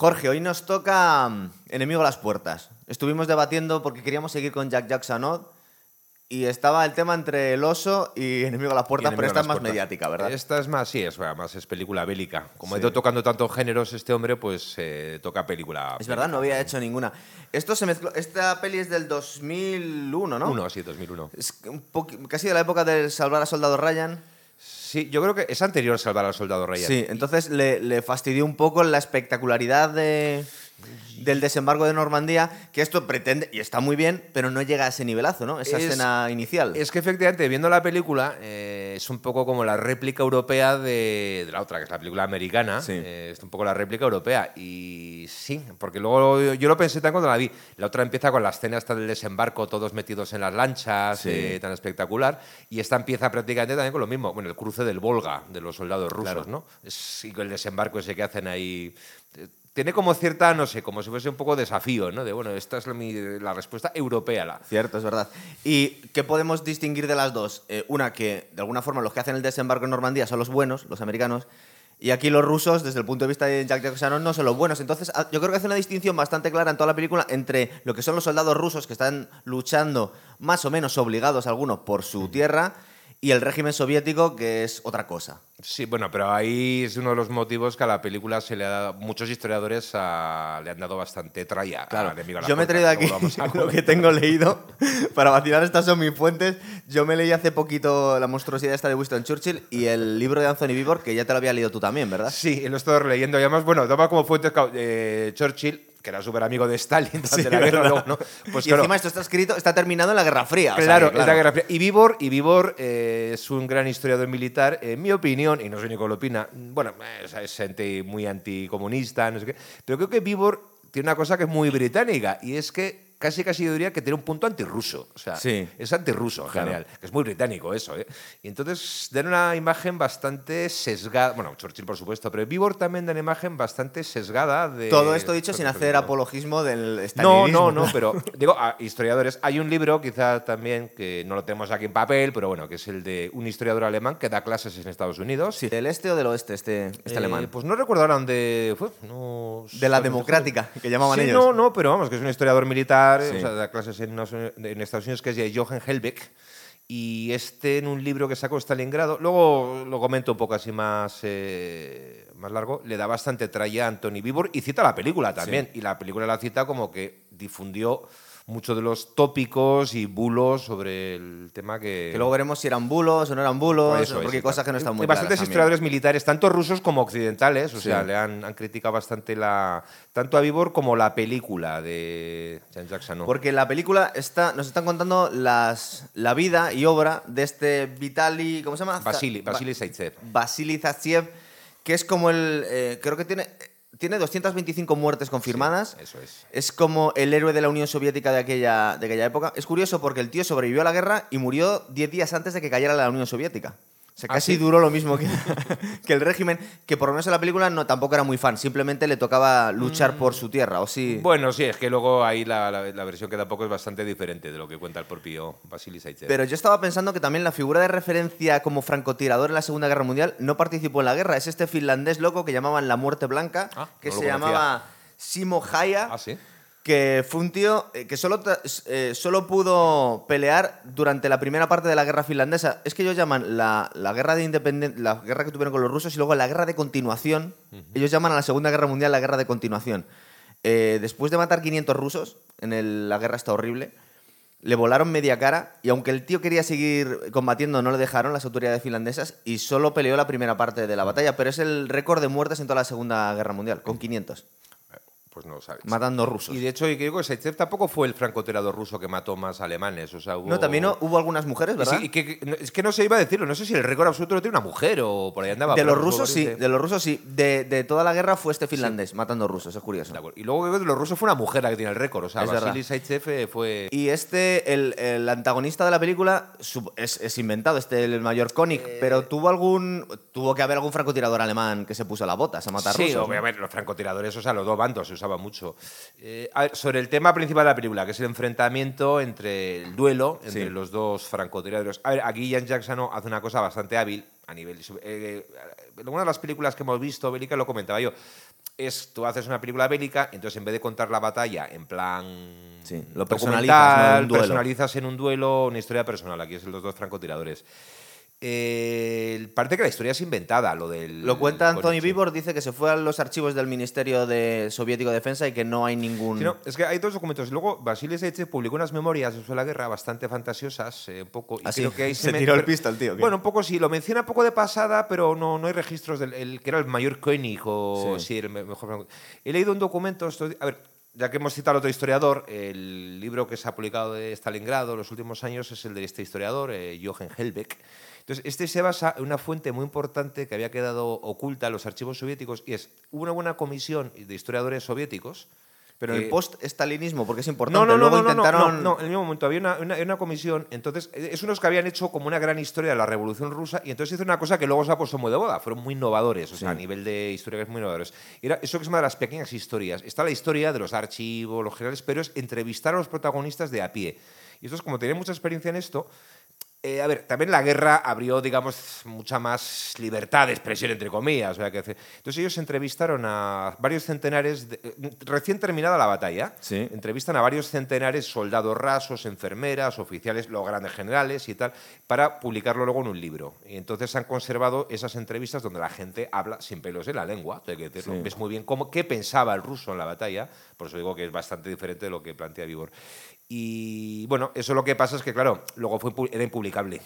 Jorge, hoy nos toca mm, Enemigo a las Puertas. Estuvimos debatiendo porque queríamos seguir con Jack Jackson y estaba el tema entre el oso y Enemigo a las Puertas, pero esta es más puertas. mediática, ¿verdad? Esta es más, sí, es más es película bélica. Como Sí. ha ido tocando tantos géneros este hombre, pues eh, toca película. Es verdad, no había hecho ninguna. Esto se mezcló. Esta peli es del 2001, ¿no? Uno, sí, 2001. Es un casi de la época de Salvar a Soldado Ryan. Sí, yo creo que es anterior Salvar al Soldado Ryan. Sí, entonces le fastidió un poco la espectacularidad de, del desembarco de Normandía, que esto pretende, y está muy bien, pero no llega a ese nivelazo, ¿no? Esa Es- escena inicial. Es que efectivamente, viendo la película, eh, es un poco como la réplica europea de, de la otra, que es la película americana. Sí. Eh, es un poco la réplica europea. Y sí, porque luego yo, yo lo pensé tan cuando la vi. La otra empieza con la escena esta del desembarco, todos metidos en las lanchas, Sí. eh, tan espectacular. Y esta empieza prácticamente también con lo mismo, bueno, el cruce del Volga de los soldados rusos, Claro. ¿no? Es, y con el desembarco ese que hacen ahí. Tiene como cierta, no sé, como si fuese un poco desafío, ¿no? De bueno, esta es la, mi- la respuesta europea. La, Cierto, es verdad. ¿Y qué podemos distinguir de las dos? Eh, una, que de alguna forma los que hacen el desembarco en Normandía son los buenos, los americanos, y aquí los rusos, desde el punto de vista de Jack Jackson, no son los buenos. Entonces, ah, yo creo que hace una distinción bastante clara en toda la película entre lo que son los soldados rusos que están luchando, más o menos obligados algunos, por su tierra, y el régimen soviético, que es otra cosa. Sí, bueno, pero ahí es uno de los motivos que a la película se le ha dado, muchos historiadores ah, le han dado bastante tralla. a Claro, a yo me he Puerta. traído aquí a lo comentar. que tengo leído para vacilar. Estas son mis fuentes. Yo me leí hace poquito La monstruosidad esta de Winston Churchill y el libro de Anthony Vivor, que ya te lo había leído tú también, ¿verdad? Sí, lo he estado releyendo. Y además, bueno, toma como fuentes eh, Churchill, que era súper amigo de Stalin durante Sí, la guerra. luego, ¿no? Pues y claro, encima esto está escrito, está terminado en la Guerra Fría. o sea Claro, que, es la Guerra Fría. Y Vivor, y eh, es un gran historiador militar, en mi opinión, y no sé ni lo opina, bueno, eh, o es gente muy anticomunista, no sé qué, pero creo que Vivor tiene una cosa que es muy británica, y es que casi casi yo diría que tiene un punto antirruso. O sea, Sí. es antirruso en Claro. general, que es muy británico eso, ¿eh? Y entonces dan una imagen bastante sesgada, bueno, Churchill por supuesto, pero Vivor también da una imagen bastante sesgada de... Todo esto dicho sin hacer apologismo del no, no, no, pero digo, a historiadores. Hay un libro, quizá también, que no lo tenemos aquí en papel, pero bueno, que es el de un historiador alemán que da clases en Estados Unidos. Sí, ¿Del este o del oeste este, este Eh, alemán? Pues no recuerdo ahora dónde fue. No de la democrática, que llamaban sí, ellos. No, no, pero vamos, que es un historiador militar, Sí. o sea, da clases en Estados Unidos, que es de Jochen Helbeck. Y este en un libro que sacó Stalingrado, luego lo comento un poco así más, eh, más largo, le da bastante tralla a Anthony Vivor y cita la película también. Y la película la cita como que difundió muchos de los tópicos y bulos sobre el tema que... Que luego veremos si eran bulos o no eran bulos, eso porque hay cosas que no están muy Hay bastantes claras también. historiadores militares, tanto rusos como occidentales, o Sí. sea, le han, han criticado bastante la tanto a Vivor como la película de Jean Jackson. ¿no? Porque la película está, nos están contando las, la vida y obra de este Vitali, ¿cómo se llama? Vasily, Vasily Zaitsev. Vasily Zaitsev, que es como el, eh, creo que tiene, tiene 225 muertes confirmadas. Eso es. Es como el héroe de la Unión Soviética de aquella, de aquella época. Es curioso porque el tío sobrevivió a la guerra y murió 10 días antes de que cayera la Unión Soviética. ¿Ah, casi sí? duró lo mismo que, que el régimen, que por lo menos en la película no, tampoco era muy fan, simplemente le tocaba luchar por su tierra, o sí. Bueno, sí, es que luego ahí la, la- la versión que tampoco es bastante diferente de lo que cuenta el propio Vasily Zaitsev. Pero yo estaba pensando que también la figura de referencia como francotirador en la Segunda Guerra Mundial no participó en la guerra. Es este finlandés loco que llamaban la Muerte Blanca, Ah, que no se llamaba Simo Haya. ah, sí. Que fue un tío eh, que solo, eh, solo pudo pelear durante la primera parte de la guerra finlandesa. Es que ellos llaman la, la guerra de independencia, la guerra que tuvieron con los rusos y luego la guerra de continuación. Ellos llaman a la Segunda Guerra Mundial la guerra de continuación. Eh, después de matar 500 rusos, en el- la guerra está horrible, le volaron media cara y aunque el tío quería seguir combatiendo, no le dejaron las autoridades finlandesas y solo peleó la primera parte de la batalla. Pero es el récord de muertes en toda la Segunda Guerra Mundial, con 500, Pues no lo sabes. matando rusos. Y de hecho, yo creo que tampoco fue el francotirador ruso que mató más alemanes. O sea, hubo... No, también no- hubo algunas mujeres, ¿verdad? sí, y que- es que no se iba a decirlo, no sé si el récord absoluto lo tiene una mujer o por ahí andaba. de los rusos sí, de- los rusos sí. De, de toda la guerra fue este finlandés matando rusos, es curioso. Y luego de los rusos fue una mujer la que tiene el récord. O sea, Es Vasily eh, fue. Y este, el, el antagonista de la película, es, es inventado, este el mayor Koenig, Eh. pero tuvo algún tuvo que haber algún francotirador alemán que se puso las botas a matar Sí, rusos. ¿no? obviamente, los francotiradores, o sea, los dos bandos usaban mucho. Eh, a ver, sobre el tema principal de la película, que es el enfrentamiento entre el duelo entre Sí. los dos francotiradores. A ver, aquí Jan Jackson hace una cosa bastante hábil a nivel. Eh, en una de las películas que hemos visto, Bélica lo comentaba yo. es, tú haces una película bélica, entonces en vez de contar la batalla en plan Sí, lo personalizas, ¿no? En un duelo. personalizas en un duelo una historia personal. Aquí es los dos francotiradores. Eh, parece que la historia es inventada, lo del... Lo cuenta Anthony. Vivor, dice que se fue a los archivos del Ministerio de Soviético de Defensa y que no hay ningún... Sí, no, es que hay dos documentos. Luego, Vasily Zaitsev publicó unas memorias sobre la guerra bastante fantasiosas, eh, un poco. y Ah, sí, creo que ahí se me- tiró el pistol, tío, ¿qué? Bueno, un poco sí, lo menciona un poco de pasada, pero no, no hay registros del el, que era el mayor Koenig o Sí. sí, el me- mejor. He leído un documento, a ver, ya que hemos citado al otro historiador, el libro que se ha publicado de Stalingrado en los últimos años es el de este historiador, eh, Jochen Helbeck. Entonces, este se basa en una fuente muy importante que había quedado oculta en los archivos soviéticos y es una buena comisión de historiadores soviéticos. Pero el post-estalinismo, porque es importante. no, no, no, Luego no, no, no, intentaron... no, en el mismo momento había una, una- una comisión, entonces eh, es unos que habían hecho como una gran historia de la Revolución Rusa y entonces hizo una cosa que luego se ha puesto muy de moda, fueron muy innovadores, o sea, a nivel de historia muy innovadores. Era eso que se llama las pequeñas historias. Está la historia de los archivos, los generales, pero es entrevistar a los protagonistas de a pie. Y estos, como tenían mucha experiencia en esto, eh, a ver, también la guerra abrió, digamos, mucha más libertad de expresión, entre comillas. O sea, que, entonces ellos entrevistaron a varios centenares, de- eh, recién terminada la batalla, Sí. entrevistan a varios centenares, soldados rasos, enfermeras, oficiales, los grandes generales y tal, para publicarlo luego en un libro. Y entonces han conservado esas entrevistas donde la gente habla sin pelos en la lengua, hay que decirlo. Sí. ves muy bien cómo, qué pensaba el ruso en la batalla, por eso digo que es bastante diferente de lo que plantea Vivor. Y bueno, eso lo que pasa es que, claro, luego fue, era impublicable.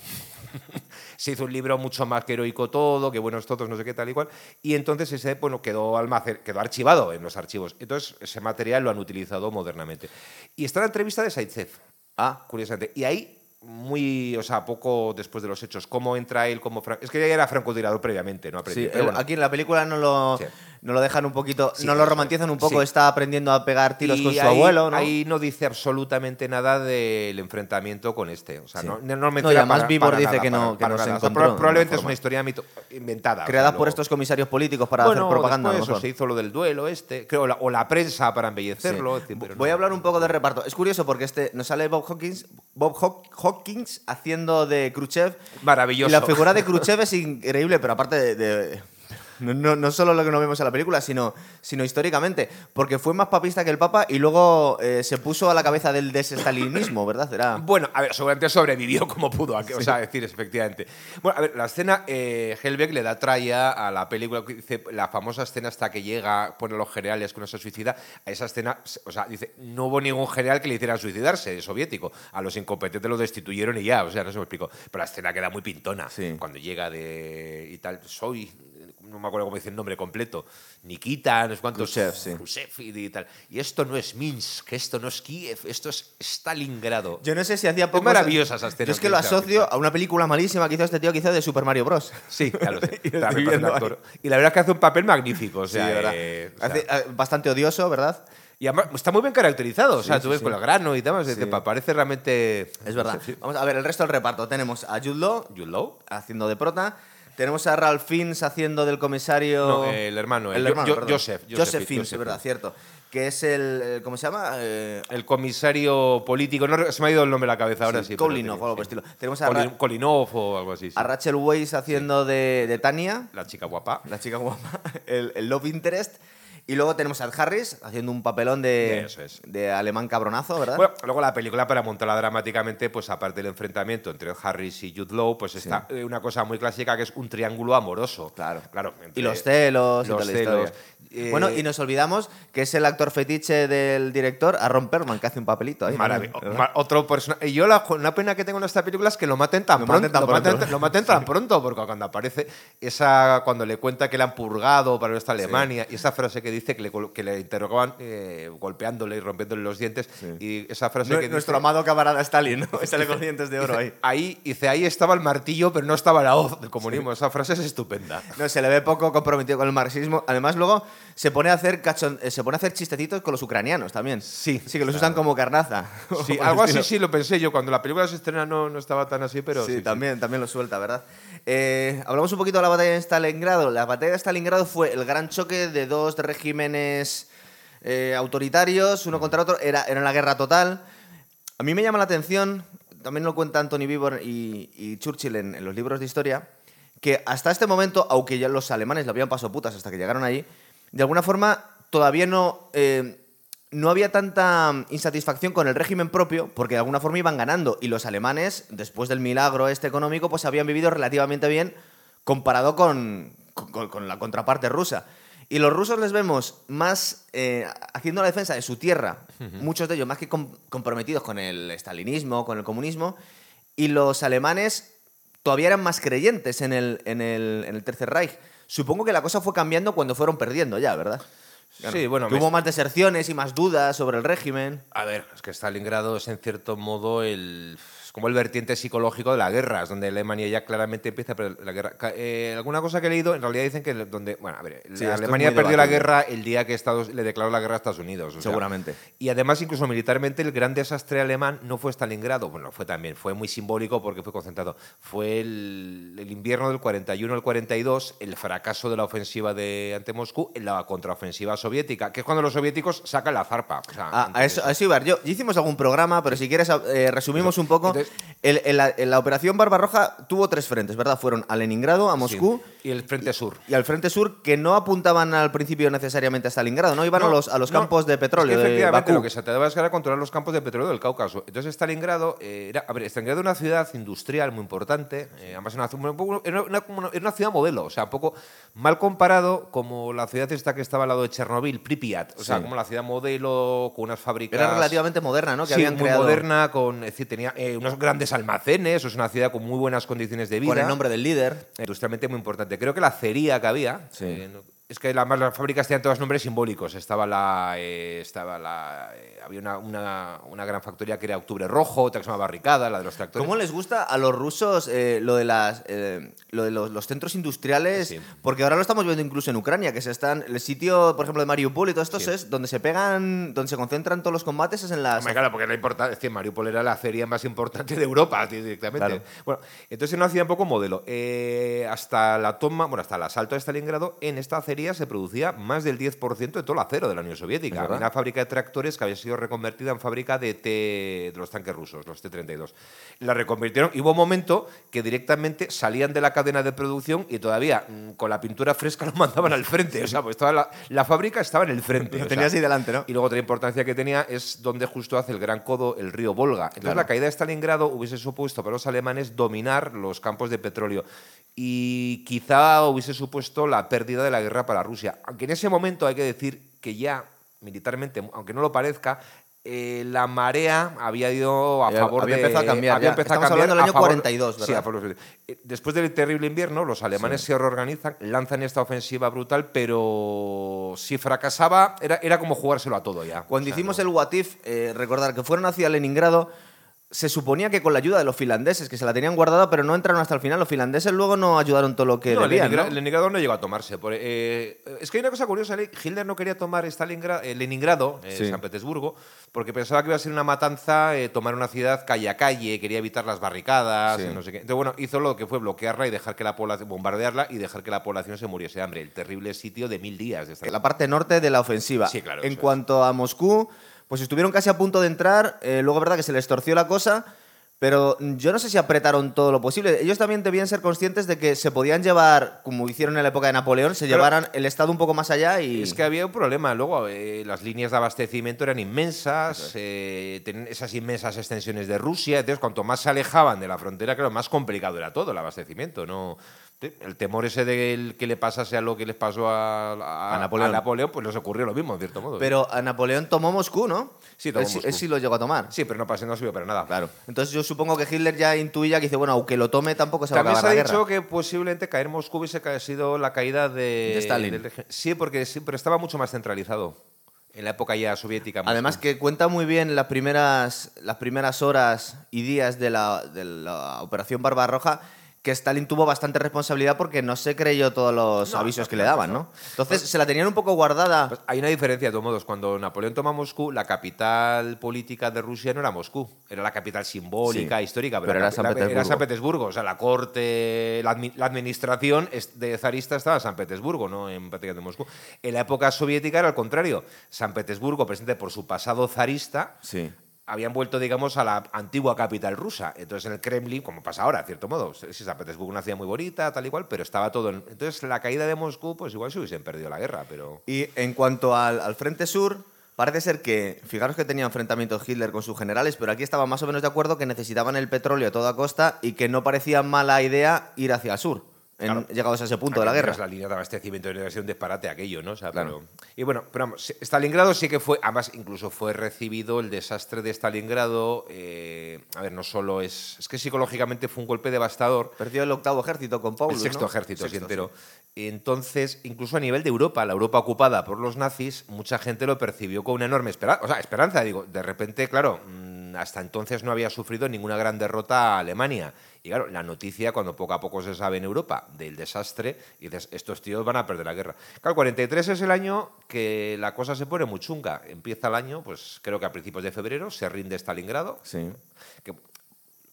Se hizo un libro mucho más que heroico todo, que buenos todos, no sé qué tal y cual. Y entonces ese, bueno, quedó, almacén, quedó archivado en los archivos. Entonces ese material lo han utilizado modernamente. Y está la entrevista de Saitsev, Ah, curiosamente. Y ahí, muy, o sea, poco después de los hechos, cómo entra él como... Es que ya era francotirador previamente, no sí. pero bueno. Aquí en la película no lo, Sí. No lo dejan un poquito... Sí, no lo romantizan un poco. Sí. Está aprendiendo a pegar tiros Y con su ahí- abuelo, ¿no? Ahí no dice absolutamente nada del enfrentamiento con este. O sea, Sí. no, no, No, y además para dice nada, que no- para- que para no se encontró probablemente es una historia mito- inventada. Creada por lo- estos comisarios políticos para bueno, hacer propaganda, mejor. eso, se hizo lo del duelo este, creo, o la, o la prensa para embellecerlo. Decir, pero Voy a hablar un poco de reparto. Es curioso porque este nos sale Bob Hawkins, Bob Haw- Hawkins haciendo de Khrushchev. Maravilloso. Y la figura de Khrushchev es increíble, pero aparte de. de- no, no- no solo lo que no vemos en la película, sino, sino históricamente. Porque fue más papista que el Papa y luego eh, se puso a la cabeza del desestalinismo, ¿verdad? Era. Bueno, a ver, seguramente sobrevivió como pudo, o sea, decir, efectivamente. Bueno, a ver, la escena, eh, Helbeck le da tralla a la película, dice, la famosa escena hasta que llega, pone a los generales que uno se suicida, a esa escena, o sea, dice, no hubo ningún general que le hiciera suicidarse, soviético, a los incompetentes los destituyeron y ya, o sea, no se me explico. Pero la escena queda muy pintona, Sí. cuando llega de, y tal, soy, no me acuerdo cómo dice el nombre completo, Nikita, no sé cuántos, Khrushchev, sí. Khrushchev y tal. Y esto no es Minsk, esto no es Kiev, esto es Stalingrado. Yo no sé si hacía poco. maravillosa esa escena Yo es que lo asocio a una película malísima que hizo este tío que hizo de Super Mario Bros. Sí, sé. Y. Y la verdad es que hace un papel magnífico. O sea, Sí, ¿verdad? eh, Hace- eh, bastante odioso, ¿verdad? y además está muy bien caracterizado. o sea, Sí, tú sí, ves sí. con el grano y demás. es Sí. pa- parece realmente. Es verdad. Sí. Vamos a ver el resto del reparto. Tenemos a Jude Law Jude Law. haciendo de prota. Tenemos a Ralph Fiennes haciendo del comisario. No, el hermano, el hermano. Joseph, Joseph, Joseph, Fiennes, es verdad, cierto. Que es el. ¿Cómo se llama? Eh, El comisario político. No, se me ha ido el nombre de la cabeza ahora, sí, sí. Kolinov o algo por sí. el estilo. Tenemos a, Kolinov o algo así. sí. a Rachel Weisz haciendo de, de Tania, La chica guapa. la chica guapa, el, el Love Interest. Y luego tenemos a Ed Harris haciendo un papelón de, es. de alemán cabronazo, ¿verdad? Bueno, luego la película, para montarla dramáticamente, pues aparte del enfrentamiento entre Ed Harris y Jude Law, pues está eh, una cosa muy clásica que es un triángulo amoroso. Claro. claro y los celos y los celos. Eh, bueno, y nos olvidamos que es el actor fetiche del director, Aaron Perlman, que hace un papelito ahí. Marav- también, ¿verdad? ma- otro personaje. Y yo la, una pena que tengo en esta película es que lo maten tan Lo pronto. maten tan lo, pronto. maten, lo maten tan pronto, porque cuando aparece esa. Cuando le cuenta que le han purgado para esta Alemania, y esa frase que dice que le, que le interrogaban eh, golpeándole y rompiéndole los dientes, y esa frase Nue- que. Nuestro dice- amado camarada Stalin, ¿no? Sale con dientes de oro ahí. Dice, ahí, dice, ahí estaba el martillo, pero no estaba la hoz del comunismo. Esa frase es estupenda. No, se le ve poco comprometido con el marxismo. Además, luego se pone a hacer cachon- eh, se pone a hacer chistecitos con los ucranianos también. Sí, Sí, que los claro. usan como carnaza. Sí, algo así sí lo pensé yo. Cuando la película se estrena no, no estaba tan así, pero. sí, sí, sí. también, también lo suelta, ¿verdad? Eh, hablamos un poquito de la batalla de Stalingrado. La batalla de Stalingrado fue el gran choque de dos regímenes eh, autoritarios, uno contra otro. Era, era una guerra total. A mí me llama la atención, también lo cuenta Anthony Vivor y, y Churchill en, en los libros de historia, que hasta este momento, aunque ya los alemanes le habían pasado putas hasta que llegaron allí, de alguna forma todavía no, eh, no había tanta insatisfacción con el régimen propio, porque de alguna forma iban ganando. Y los alemanes, después del milagro este económico, pues habían vivido relativamente bien comparado con, con- con la contraparte rusa. Y los rusos les vemos más eh, haciendo la defensa de su tierra, muchos de ellos más que com- comprometidos con el estalinismo, con el comunismo, y los alemanes todavía eran más creyentes en el, en el, en el Tercer Reich. Supongo que la cosa fue cambiando cuando fueron perdiendo ya, ¿verdad? Sí, bueno, Que hubo más deserciones y más dudas sobre el régimen. A ver, es que Stalingrado es en cierto modo el. Como el vertiente psicológico de la guerra, es donde Alemania ya claramente empieza pero la guerra. Eh, alguna cosa que he leído, en realidad dicen que donde. Bueno, a ver, Sí, Alemania perdió la guerra el día que Estados le declaró la guerra a Estados Unidos. o sea, Seguramente. y además, incluso militarmente, el gran desastre alemán no fue Stalingrado, bueno, fue también, fue muy simbólico porque fue concentrado. Fue el, el invierno del 41 al 42, el fracaso de la ofensiva de ante Moscú en la contraofensiva soviética, que es cuando los soviéticos sacan la zarpa. O sea, A, a entonces- eso, a eso iba. Yo, ya hicimos algún programa, pero si quieres eh, resumimos un poco. Entonces- El- el- la, la operación Barbarroja tuvo tres frentes, ¿verdad? Fueron a Leningrado, a Moscú Sí, y el frente sur. y al frente sur, que no apuntaban al principio necesariamente a Stalingrado, ¿no? Iban a los, a los no, campos de petróleo Es que de efectivamente Bakú. lo que se trataba era controlar los campos de petróleo del Cáucaso. Entonces Stalingrado eh, era, a ver, Stalingrado era una ciudad industrial muy importante, eh, además era una, era una- era ciudad modelo, o sea, un poco mal comparado como la ciudad esta que estaba al lado de Chernobyl, Pripyat, o sea, Sí. como la ciudad modelo con unas fábricas Era relativamente moderna, ¿no? Que sí, habían muy creado moderna, con, es decir, tenía eh, unos grandes almacenes, es una ciudad con muy buenas condiciones de vida. con el nombre del líder. Industrialmente muy importante. Creo que la acería que había. Sí. eh, es que la- las fábricas tenían todos nombres simbólicos. Estaba la. eh, estaba la eh, había una, una- una gran factoría que era Octubre Rojo, otra que se llama Barricada, la de los tractores. ¿Cómo les gusta a los rusos eh, lo de, las, eh, lo de los, los centros industriales? Sí. Porque ahora lo estamos viendo incluso en Ucrania, que se están. El sitio, por ejemplo, de Mariupol y todo esto Sí. es donde se pegan, donde se concentran todos los combates, es en las. Hombre, claro, porque la importancia, es decir, Mariupol era la acería más importante de Europa directamente. Claro. Bueno, entonces era una ciudad un poco modelo. Eh, hasta la toma, bueno, hasta el asalto de Stalingrado, en esta se producía más del 10% de todo el acero de la Unión Soviética. ¿Es Había una fábrica de tractores que había sido reconvertida en fábrica de, T, de los tanques rusos, los T-32. La reconvirtieron y hubo un momento que directamente salían de la cadena de producción y todavía mm, con la pintura fresca lo mandaban al frente. O sea, pues toda la, la fábrica estaba en el frente. Lo o tenías sea, ahí delante, ¿no? y luego otra importancia que tenía es donde justo hace el gran codo el río Volga. Entonces Claro. la caída de Stalingrado hubiese supuesto para los alemanes dominar los campos de petróleo y quizá hubiese supuesto la pérdida de la guerra para Rusia. Aunque en ese momento hay que decir que ya militarmente, aunque no lo parezca, eh, la marea había ido a favor había de... empezado a cambiar había ya. empezado a Estamos cambiar hablando del a año favor- 42, Sí, ¿verdad? a favor eh, Después del terrible invierno, los alemanes se reorganizan, lanzan esta ofensiva brutal, pero si fracasaba, era, era como jugárselo a todo ya. Cuando O sea, hicimos no- el What If, eh, recordar que fueron hacia Leningrado, se suponía que con la ayuda de los finlandeses, que se la tenían guardada, pero no entraron hasta el final. Los finlandeses luego no ayudaron todo lo que No, debían, Leningra- ¿no? Leningrado no llegó a tomarse. por- eh, es que hay una cosa curiosa, Le- Hitler no quería tomar Stalingra- eh, Leningrado, eh, Sí. San Petersburgo, porque pensaba que iba a ser una matanza, tomar una ciudad calle a calle, quería evitar las barricadas, Sí. no sé qué. Entonces, bueno, hizo lo que fue bloquearla y dejar que la población, bombardearla y dejar que la población se muriese de hambre. El terrible sitio de mil días de esta la parte norte de la ofensiva. Sí, claro, En es. cuanto a Moscú, pues estuvieron casi a punto de entrar. eh, luego, verdad que se les torció la cosa. Pero yo no sé si apretaron todo lo posible. Ellos también debían ser conscientes de que se podían llevar, como hicieron en la época de Napoleón, se Pero- llevaran el Estado un poco más allá y. Es que había un problema. Luego, eh, las líneas de abastecimiento eran inmensas, eh, tenían esas inmensas extensiones de Rusia. Entonces, cuanto más se alejaban de la frontera, claro, más complicado era todo el abastecimiento. ¿no? El temor ese de que le pasase a lo que les pasó a, a- A Napoleón. pues les ocurrió lo mismo, en cierto modo. Pero a Napoleón tomó Moscú, ¿no? Sí, tomó él, Moscú. él sí lo llegó a tomar. sí, pero no pasó, no sirvió para nada. Claro. Entonces yo supongo que Hitler ya intuía que dice, bueno, aunque lo tome, tampoco se va a También se acabar ha la dicho guerra. que posiblemente caer Moscú hubiese sido la caída de, De Stalin. del sí, porque sí, pero estaba mucho más centralizado. En la época ya soviética. Además que cuenta muy bien las primeras, las primeras horas y días de la, de la Operación Barbarroja que Stalin tuvo bastante responsabilidad porque no se creyó todos los No, avisos que le daban, no. Entonces se la tenían un poco guardada. Pues hay una diferencia de todos modos. Cuando Napoleón toma Moscú, la capital política de Rusia no era Moscú, era la capital simbólica, Sí, histórica, pero era San Petersburgo. Era San Petersburgo, o sea, la corte, la, la administración de zarista estaba en San Petersburgo, no en prácticamente Moscú. En la época soviética era al contrario. San Petersburgo, presente por su pasado zarista, Sí. Habían vuelto, digamos, a la antigua capital rusa. Entonces, en el Kremlin, como pasa ahora, a cierto modo, sí, San Petersburgo una ciudad muy bonita, tal y cual, pero estaba todo... en- Entonces, la caída de Moscú, pues igual se hubiesen perdido la guerra, pero... Y en cuanto al, frente sur, parece ser que, fijaros que tenía enfrentamientos Hitler con sus generales, pero aquí estaban más o menos de acuerdo que necesitaban el petróleo a toda costa y que no parecía mala idea ir hacia el sur, en- Claro. llegados a ese punto de la guerra. es La línea de abastecimiento debe ser un disparate aquello, ¿no? O sea, Claro. pero- y bueno, pero vamos, sí, Stalingrado sí que fue, además incluso fue recibido el desastre de Stalingrado. eh, a ver, no solo es, es que psicológicamente fue un golpe devastador. Perdió el octavo ejército con Paulus, el sexto ¿no? ejército, sí, Sexto, entero. Entonces, incluso a nivel de Europa, la Europa ocupada por los nazis, mucha gente lo percibió con una enorme esperanza. O sea, esperanza, digo, de repente, claro, mm, hasta entonces no había sufrido ninguna gran derrota a Alemania. Y claro, la noticia, cuando poco a poco se sabe en Europa del desastre, y dices, estos tíos van a perder la guerra. Claro, 43 es el año que la cosa se pone muy chunga. Empieza el año, pues creo que a principios de febrero, se rinde Stalingrado Sí. que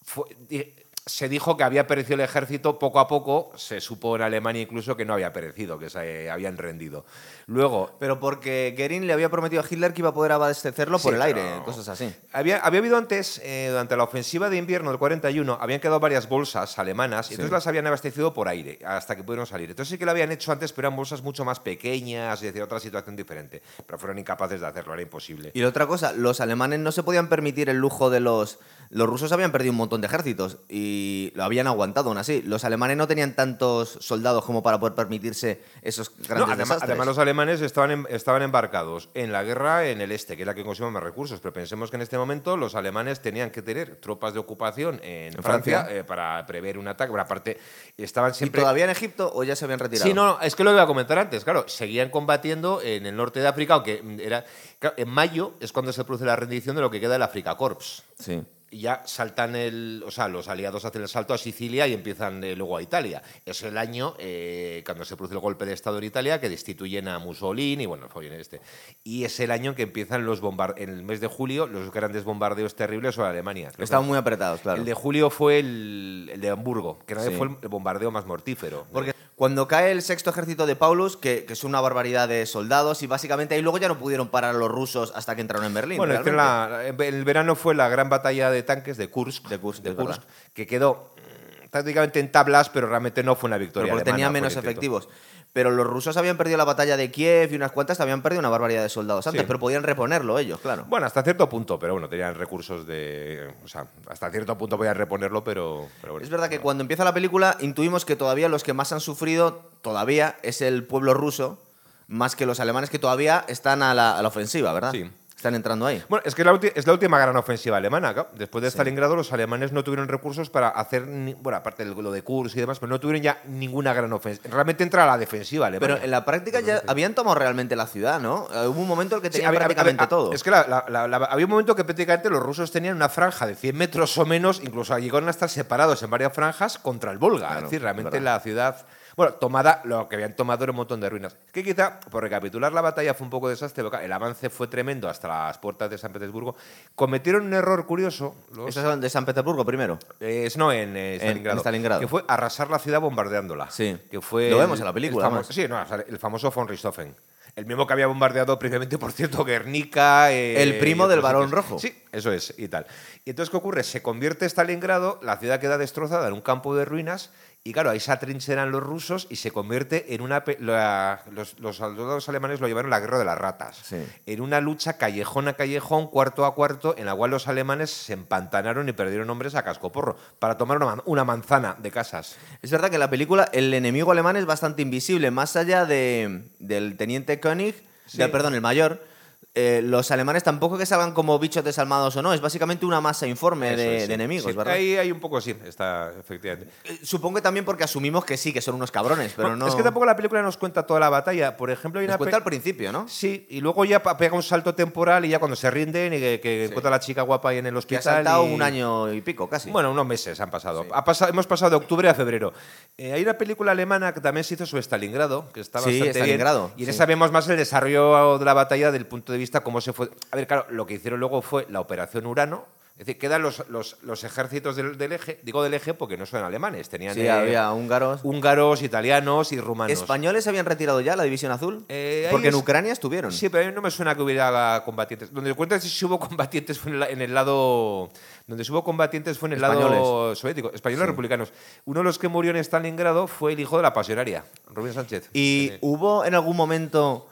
fue- di- se dijo que había perecido el ejército, poco a poco se supo en Alemania incluso que no había perecido, que se habían rendido. Luego, Pero porque Goering le había prometido a Hitler que iba a poder abastecerlo por Sí, el aire, cosas así. había, había habido antes, eh, durante la ofensiva de invierno del 41, habían quedado varias bolsas alemanas y entonces las habían abastecido por aire hasta que pudieron salir. Entonces sí que lo habían hecho antes, pero eran bolsas mucho más pequeñas y decir otra situación diferente. Pero fueron incapaces de hacerlo, era imposible. Y otra cosa, los alemanes no se podían permitir el lujo de los... Los rusos habían perdido un montón de ejércitos y lo habían aguantado aún así. Los alemanes no tenían tantos soldados como para poder permitirse esos No, grandes además, desastres. además los alemanes estaban, estaban embarcados en la guerra en el este, que es la que consume más recursos, pero pensemos que en este momento los alemanes tenían que tener tropas de ocupación en, En Francia, Francia. eh, para prever un ataque. Bueno, aparte, estaban ¿Y siempre... todavía en Egipto o ya se habían retirado? Sí, no, es que lo iba a comentar antes, claro, seguían combatiendo en el norte de África, aunque era... claro, en mayo es cuando se produce la rendición de lo que queda del Afrika Corps. Sí. Y ya saltan el. O sea, los aliados hacen el salto a Sicilia y empiezan eh, luego a Italia. Es el año eh, cuando se produce el golpe de Estado en Italia que destituyen a Mussolini, bueno, fue bien este. Y es el año en que empiezan los bombardeos. En el mes de julio, los grandes bombardeos terribles sobre Alemania. Estaban muy apretados, claro. El de julio fue el, el de Hamburgo, que Sí. fue el bombardeo más mortífero. Porque cuando cae el sexto ejército de Paulus, que, que es una barbaridad de soldados, y básicamente ahí luego ya no pudieron parar a los rusos hasta que entraron en Berlín. Bueno, hicieron realmente. la- el verano fue la gran batalla de tanques de Kursk, De Kursk, es verdad. que quedó mm, prácticamente en tablas, pero realmente no fue una Pero victoria. porque tenía alemana, menos por intento. Pero los rusos habían perdido la batalla de Kiev y unas cuantas habían perdido una barbaridad de soldados antes, Sí. pero podían reponerlo ellos, claro. Bueno, hasta cierto punto, pero bueno, tenían recursos de. O sea, hasta cierto punto podían reponerlo, pero. pero bueno. Es verdad que cuando empieza la película intuimos que todavía los que más han sufrido todavía es el pueblo ruso, más que los alemanes que todavía están a la, a la ofensiva, ¿verdad? Sí. Están entrando ahí. Bueno, es que la ulti- es la última gran ofensiva alemana. Después de Stalingrado, los alemanes no tuvieron recursos para hacer. ni- bueno, aparte de lo de Kursk y demás, pero no tuvieron ya ninguna gran ofensiva. Realmente entra a la defensiva alemana. Pero en la práctica ya habían tomado realmente la ciudad, ¿no? Eh, Hubo un momento en el que Sí, tenían a prácticamente a todo. Es que la- la- la- la- había un momento que prácticamente los rusos tenían una franja de 100 metros o menos, incluso llegaron a estar separados en varias franjas contra el Volga. Claro, es decir, realmente la ciudad. Bueno, tomada, lo que habían tomado era un montón de ruinas. Que quizá, por recapitular la batalla, fue un poco desastre. El avance fue tremendo hasta las puertas de San Petersburgo. Cometieron un error curioso. Los, Estos son de San Petersburgo primero. eh, es- no, en, eh, Stalingrado, en Stalingrado. Que fue arrasar la ciudad bombardeándola. Sí. Que fue Lo el- vemos en la película, famo-. Sí, no, el famoso von Richthofen. El mismo que había bombardeado previamente, por cierto, Guernica. eh, El primo del Barón. Rojo. Sí, eso es, y tal. Y entonces, ¿qué ocurre? Se convierte Stalingrado, la ciudad queda destrozada en un campo de ruinas. Y claro, ahí se atrincheran los rusos y se convierte en una. la- los, los soldados alemanes lo llamaron la guerra de las ratas. Sí. En una lucha callejón a callejón, cuarto a cuarto, en la cual los alemanes se empantanaron y perdieron hombres a cascoporro para tomar una, man- una manzana de casas. Es verdad que en la película el enemigo alemán es bastante invisible, más allá de, del teniente König, Sí. perdón, el mayor. Eh, los alemanes tampoco que salgan como bichos desalmados o no, es básicamente una masa informe de, es, sí. de enemigos, Sí, ¿verdad? Ahí hay un poco así, está, efectivamente. Eh, Supongo que también porque asumimos que sí, que son unos cabrones, pero Bueno, no. Es que tampoco la película nos cuenta toda la batalla. Por ejemplo, hay Nos una cuenta al principio, ¿no? Sí, y luego ya pega un salto temporal y ya cuando se rinden y que, que encuentra a la chica guapa ahí en el Que ha hospital. saltado y- un año y pico, casi. Bueno, unos meses han pasado. Ha pasado hemos pasado de octubre a febrero. Eh, hay una película alemana que también se hizo sobre Stalingrado, que está Sí, bastante Stalingrado, bien. Y en sí. esa vemos más el desarrollo de la batalla del punto de vista cómo se fue. A ver, claro, lo que hicieron luego fue la Operación Urano, Es decir, quedan los, los, los ejércitos del, del eje, digo del eje porque no son alemanes, tenían Sí, eh, había húngaros. húngaros, italianos y rumanos. ¿Españoles habían retirado ya la División Azul? Eh, Porque en Ucrania estuvieron. Sí, pero a mí no me suena que hubiera combatientes. Donde cuentas si hubo combatientes fue en, la- en el lado. Donde hubo combatientes fue en el lado soviético, españoles republicanos. Uno de los que murió en Stalingrado fue el hijo de la pasionaria, Rubén Sánchez. ¿Y Eh, hubo en algún momento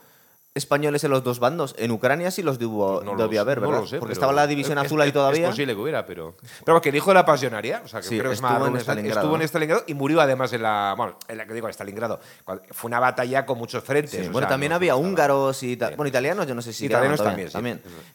españoles en los dos bandos? En Ucrania sí los no lo debía sé, haber, no ¿verdad? sé, Porque estaba la División es- Azul ahí es- todavía. Es posible que hubiera, pero. Pero que el hijo de la pasionaria, o sea, que Sí, creo que estuvo en Stalingrado, estuvo en ¿no? Stalingrado y murió además en la. Bueno, en la que digo, en Stalingrado. Fue una batalla con muchos frentes. Sí, o Bueno, sea, también no- había no húngaros y. Bueno, italianos yo no sé si Italianos también, sí.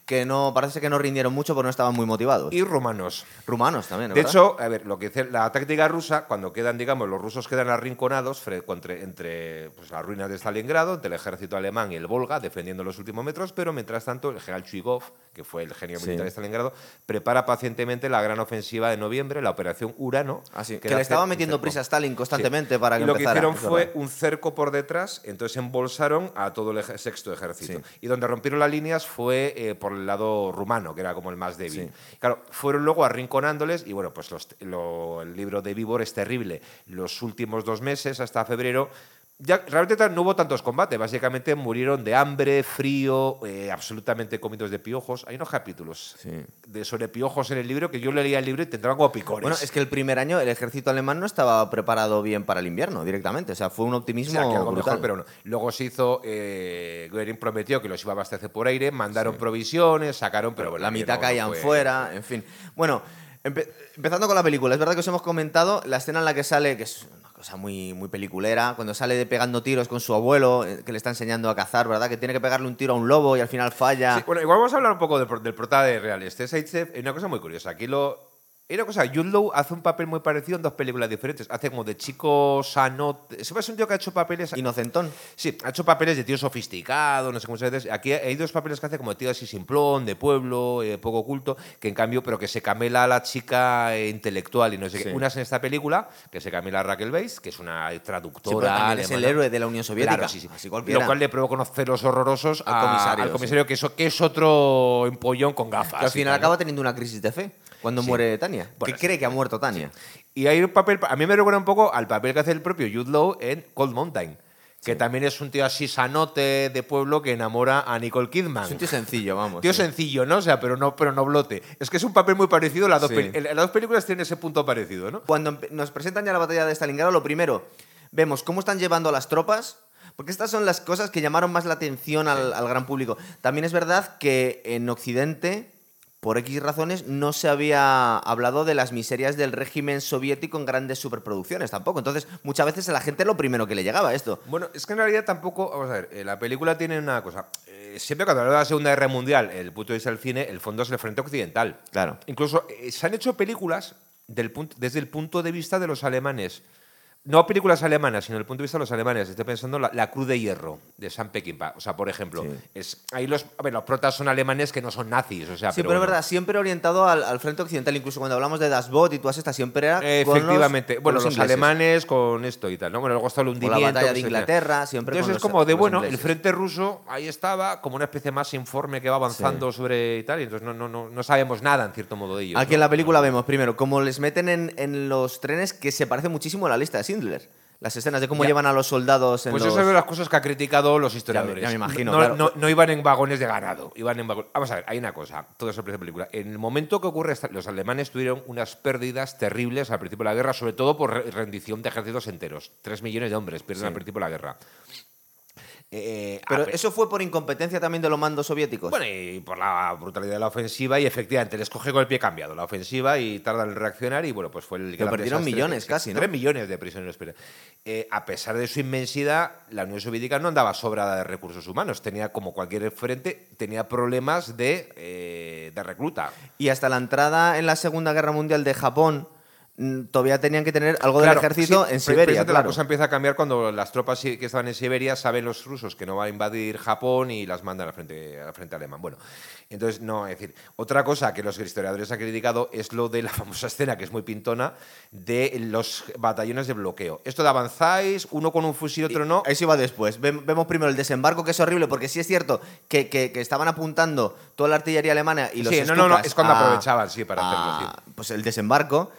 Que no, parece que no rindieron mucho porque no estaban muy motivados. Y rumanos. Rumanos también, De hecho, a ver, lo que dice la táctica rusa, cuando quedan, digamos, los rusos quedan arrinconados contra- entre pues, las ruinas de Stalingrado, entre el ejército alemán y el Volga, defendiendo los últimos metros, pero mientras tanto, el general Chuigov, que fue el genio Sí. militar de Stalingrado, prepara pacientemente la gran ofensiva de noviembre, la operación Urano. Así, que, era le estaba metiendo prisa a Stalin Sí. constantemente para que y lo que empezara, hicieron es fue un cerco por detrás, entonces embolsaron a todo el sexto ejército. Sí. Y donde rompieron las líneas fue eh, por el lado rumano, que era como el más débil. Sí. Claro, fueron luego arrinconándoles y bueno, pues los- lo- el libro de Vivor es terrible. Los últimos dos meses, hasta febrero, ya realmente no hubo tantos combates. Básicamente murieron de hambre, frío, eh, absolutamente comidos de piojos. Hay unos capítulos Sí. de, sobre piojos en el libro que yo leía el libro y te entraban como picores. Bueno, es que el primer año el ejército alemán no estaba preparado bien para el invierno directamente. O sea, fue un O optimismo sea, que brutal. mejor, pero no. Luego se hizo, eh, Goering prometió que los iba a abastecer por aire, mandaron provisiones, sacaron, pero, bueno, la mitad caían fue- fuera, en fin. Bueno, empe- empezando con la película, es verdad que os hemos comentado la escena en la que sale, que es una cosa muy, muy peliculera, cuando sale de pegando tiros con su abuelo, eh, que le está enseñando a cazar, ¿verdad? Que tiene que pegarle un tiro a un lobo y al final falla. Bueno, igual vamos a hablar un poco del, del prota de real. Este es una cosa muy curiosa. Aquí lo. Una cosa, Jude Law hace un papel muy parecido en dos películas diferentes. Hace como de chico sano. Siempre es un tío que ha hecho papeles. Inocentón. Sí, ha hecho papeles de tío sofisticado, no sé cómo se dice. Aquí hay dos papeles que hace como de tío así simplón, de pueblo, eh, poco oculto, que en cambio, pero que se camela a la chica intelectual y no sé Sí. qué. Una es en esta película, que se camela a Raquel Weisz, que es una traductora. Sí, es el héroe de la Unión Soviética. Claro, sí, sí. Así cualquiera. Lo cual le provoca unos celos horrorosos Al a- comisario, al sí. comisario que, eso, que es otro empollón con gafas. que al final acaba teniendo una crisis de fe cuando Sí. muere Tania. Bueno, que cree que ha muerto Tania. Y hay un papel, a mí me recuerda un poco al papel que hace el propio Jude Law en Cold Mountain, que también es un tío así sanote de pueblo que enamora a Nicole Kidman. Es un tío sencillo, vamos. Tío sí. sencillo, ¿no? O sea, pero no, pero no blote. Es que es un papel muy parecido. Las dos, Sí. las dos películas tienen ese punto parecido, ¿no? Cuando nos presentan ya la batalla de Stalingrado, lo primero, vemos cómo están llevando a las tropas, porque estas son las cosas que llamaron más la atención al, al gran público. También es verdad que en Occidente, por X razones, no se había hablado de las miserias del régimen soviético en grandes superproducciones tampoco. Entonces, muchas veces a la gente lo primero que le llegaba esto. Bueno, es que en realidad tampoco. Vamos a ver, eh, la película tiene una cosa. eh, siempre cuando habla de la Segunda Guerra Mundial, el punto de vista del cine, el fondo es el frente occidental. Claro. Incluso eh, se han hecho películas del punto- desde el punto de vista de los alemanes. No películas alemanas, sino desde el punto de vista de los alemanes. Estoy pensando en la, la Cruz de Hierro de Sam Peckinpah. O sea, por ejemplo, Sí. es, ahí los, a ver, los protas son alemanes que no son nazis. O sea, Sí, pero, es bueno. verdad, siempre orientado al, al frente occidental. Incluso cuando hablamos de Das Boot y todas estas, siempre era. con los- Efectivamente. con bueno, los, ingleses. alemanes con esto y tal, ¿no? Bueno, luego está el O hundimiento. la batalla de Inglaterra, siempre Entonces con es los- como de, los bueno, el ingleses. frente ruso ahí estaba, como una especie más informe que va avanzando sobre y tal, y entonces no, no, no, no sabemos nada, en cierto modo, de ellos. Aquí ¿no? en la película vemos, primero, cómo les meten en, en los trenes que se parece muchísimo a la lista de Schindler. Las escenas de cómo Ya. llevan a los soldados en Pues los... eso es de las cosas que ha criticado los historiadores. ya me imagino, No, claro. no- no iban en vagones de ganado, iban en vagones. Vamos a ver, hay una cosa, todo eso parece película. En el momento que ocurre, los alemanes tuvieron unas pérdidas terribles al principio de la guerra, sobre todo por re- rendición de ejércitos enteros. Tres millones de hombres pierden Sí. al principio de la guerra. Eh, a Pero pe- eso fue por incompetencia también de los mandos soviéticos. Bueno, y por la brutalidad de la ofensiva, y efectivamente les coge con el pie cambiado la ofensiva y tardan en reaccionar, y bueno, pues fue el Pero gran perdieron millones que- casi, ¿no? Tres millones de prisioneros. pero, eh, a pesar de su inmensidad, la Unión Soviética no andaba sobrada de recursos humanos. Tenía, como cualquier frente, tenía problemas de, eh, de recluta. Y hasta la entrada en la Segunda Guerra Mundial de Japón, todavía tenían que tener algo Claro, del ejército sí, en Siberia. claro. La cosa empieza a cambiar cuando las tropas sí- que estaban en Siberia saben los rusos que no va a invadir Japón y las mandan al frente, al frente alemán. Bueno, entonces, no, es decir, otra cosa que los historiadores han criticado es lo de la famosa escena, que es muy pintona, de los batallones de bloqueo. Esto de avanzáis, uno con un fusil, otro no. Eso iba después. Vem- Vemos primero el desembarco, que es horrible, porque sí es cierto que, que- que estaban apuntando toda la artillería alemana y los Sí, no, no, no, es cuando a- aprovechaban, sí, para a, hacerlo, Pues el desembarco.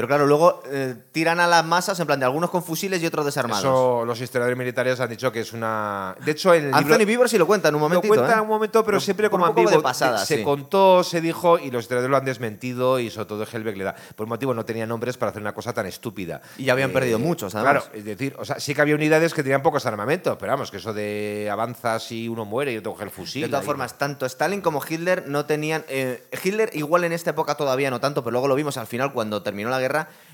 Pero claro, luego eh, tiran a las masas, en plan de algunos con fusiles y otros desarmados. Eso los historiadores militares han dicho que es una... De hecho, el libro... Anthony Beaver sí lo cuenta en un Lo momentito. cuenta ¿eh? un momento, pero siempre como un poco ambiguo. de pasada, se sí. contó, se dijo y los historiadores lo han desmentido y sobre todo Helbeck le da. Por un motivo no tenía nombres para hacer una cosa tan estúpida. Eh, Y ya habían perdido muchos, además. Claro, es decir, o sea, sí que había unidades que tenían pocos armamentos, pero vamos, que eso de avanzas y uno muere y otro coge el fusil. De todas formas, tanto Stalin como Hitler no tenían. eh, Hitler, igual en esta época todavía no tanto, pero luego lo vimos al final cuando terminó la guerra,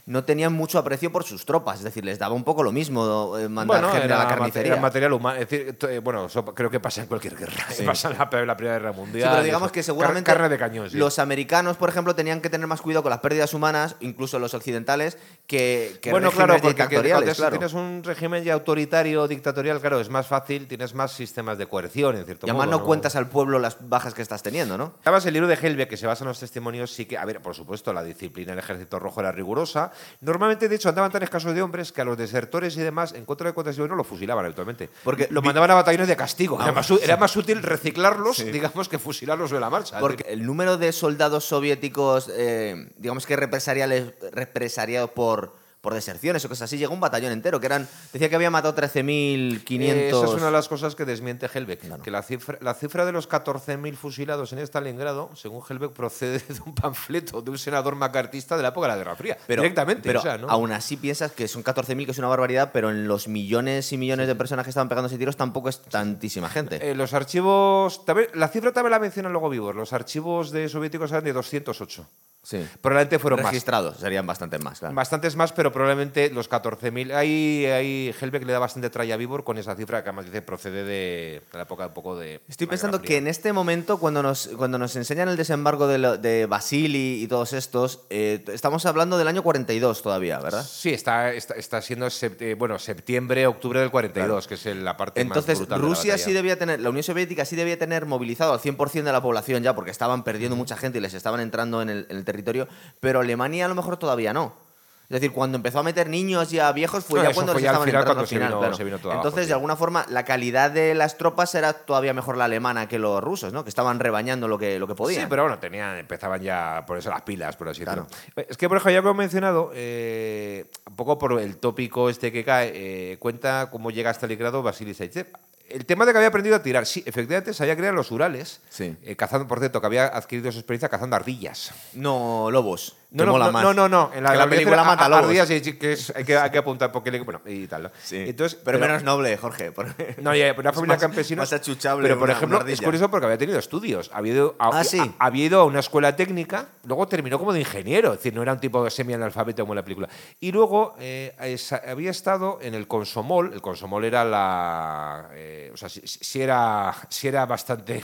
no tenían mucho aprecio por sus tropas. Es decir, les daba un poco lo mismo eh, mandar Bueno, gente a la carnicería. era material humano. Es decir, eh, bueno, eso creo que pasa en cualquier guerra. Pasa en la, la Primera Guerra Mundial. Sí, pero digamos que seguramente Carne de cañón, sí. los americanos, por ejemplo, tenían que tener más cuidado con las pérdidas humanas, incluso los occidentales, que, que bueno, claro, porque que- dictatoriales, cuando claro. tienes un régimen ya autoritario, dictatorial, claro, es más fácil, tienes más sistemas de coerción, en cierto Y además modo. no cuentas al pueblo las bajas que estás teniendo, ¿no? Además, el libro de Helbeck, que se basa en los testimonios, sí que, a ver, por supuesto, la disciplina del ejército rojo era rigurosa. Normalmente, de hecho, andaban tan escasos de hombres que a los desertores y demás, en contra de cuotas de oro, lo fusilaban habitualmente. Porque lo vi- mandaban a batallones de castigo. Era, más, ú- era más útil reciclarlos, digamos, que fusilarlos de la marcha. Porque el número de soldados soviéticos, eh, digamos que represariales, represariados por, por deserciones o cosas así, llegó un batallón entero, que eran, decía que había matado 13.500... Eh, esa es una de las cosas que desmiente Helbeck. Que la cifra, la cifra de los 14.000 fusilados en Stalingrado, según Helbeck, procede de un panfleto de un senador macartista de la época de la Guerra Fría. Pero, directamente. pero o sea, ¿no? aún así piensas que son 14.000, que es una barbaridad, pero en los millones y millones de personas que estaban pegándose tiros tampoco es tantísima gente. Eh, los archivos. también- la cifra también la menciona luego Vivor. Los archivos de soviéticos eran de 208. sí. Probablemente fueron más. Registrados, serían bastantes más, claro. Bastantes más, pero probablemente los 14.000. Ahí, ahí Helbeck le da bastante tralla a Vivor con esa cifra que además dice procede de, de la época un poco de. Estoy pensando que en este momento, cuando nos, cuando nos enseñan el desembarco de, lo- de Basili y todos estos, eh, estamos hablando del año 42 todavía, ¿verdad? Sí, está, está, está siendo sept- eh, bueno, septiembre, octubre del 42, que es la parte Entonces, más brutal de la Rusia sí debía tener, la Unión Soviética sí debía tener movilizado al 100% de la población ya, porque estaban perdiendo mucha gente y les estaban entrando en el, en el territorio, pero Alemania a lo mejor todavía no. Es decir, cuando empezó a meter niños y a viejos fue No, ya eso cuando fue les ya al estaban final, entrando se vino- claro. se vino todo Entonces, de alguna forma, la calidad de las tropas era todavía mejor la alemana que los rusos, ¿no? Que estaban rebañando lo que, lo que podían. Sí, pero bueno, tenían, empezaban ya a ponerse las pilas, por así Claro. decirlo. Es que, por ejemplo, ya como he mencionado, eh, un poco por el tópico este que cae, eh, cuenta cómo llega hasta Stalingrado Vasily Zaitsev. El tema de que había aprendido a tirar, sí, efectivamente sabía crear los Urales, Sí. eh, cazando, por cierto, que había adquirido su experiencia cazando ardillas. No, lobos. No, que no, mola no, más. no, no, no, en la, Que la la película a- mata a- lobos. ardillas, sí, sí, que es- hay, que, hay que apuntar porque le- bueno, y tal. ¿no? Sí. Entonces, pero, menos noble, Jorge. porque- No, ya, pero una familia más- campesina. más achuchable Pero, por una- ejemplo, una es curioso porque había tenido estudios. Había ido a, Ah, sí. a- había ido a una escuela técnica, luego terminó como de ingeniero. Es decir, no era un tipo semi-analfabeto como en la película. Y luego eh, esa- había estado en el Consomol. El Consomol era la. eh, o sea, si, si era, si era bastante.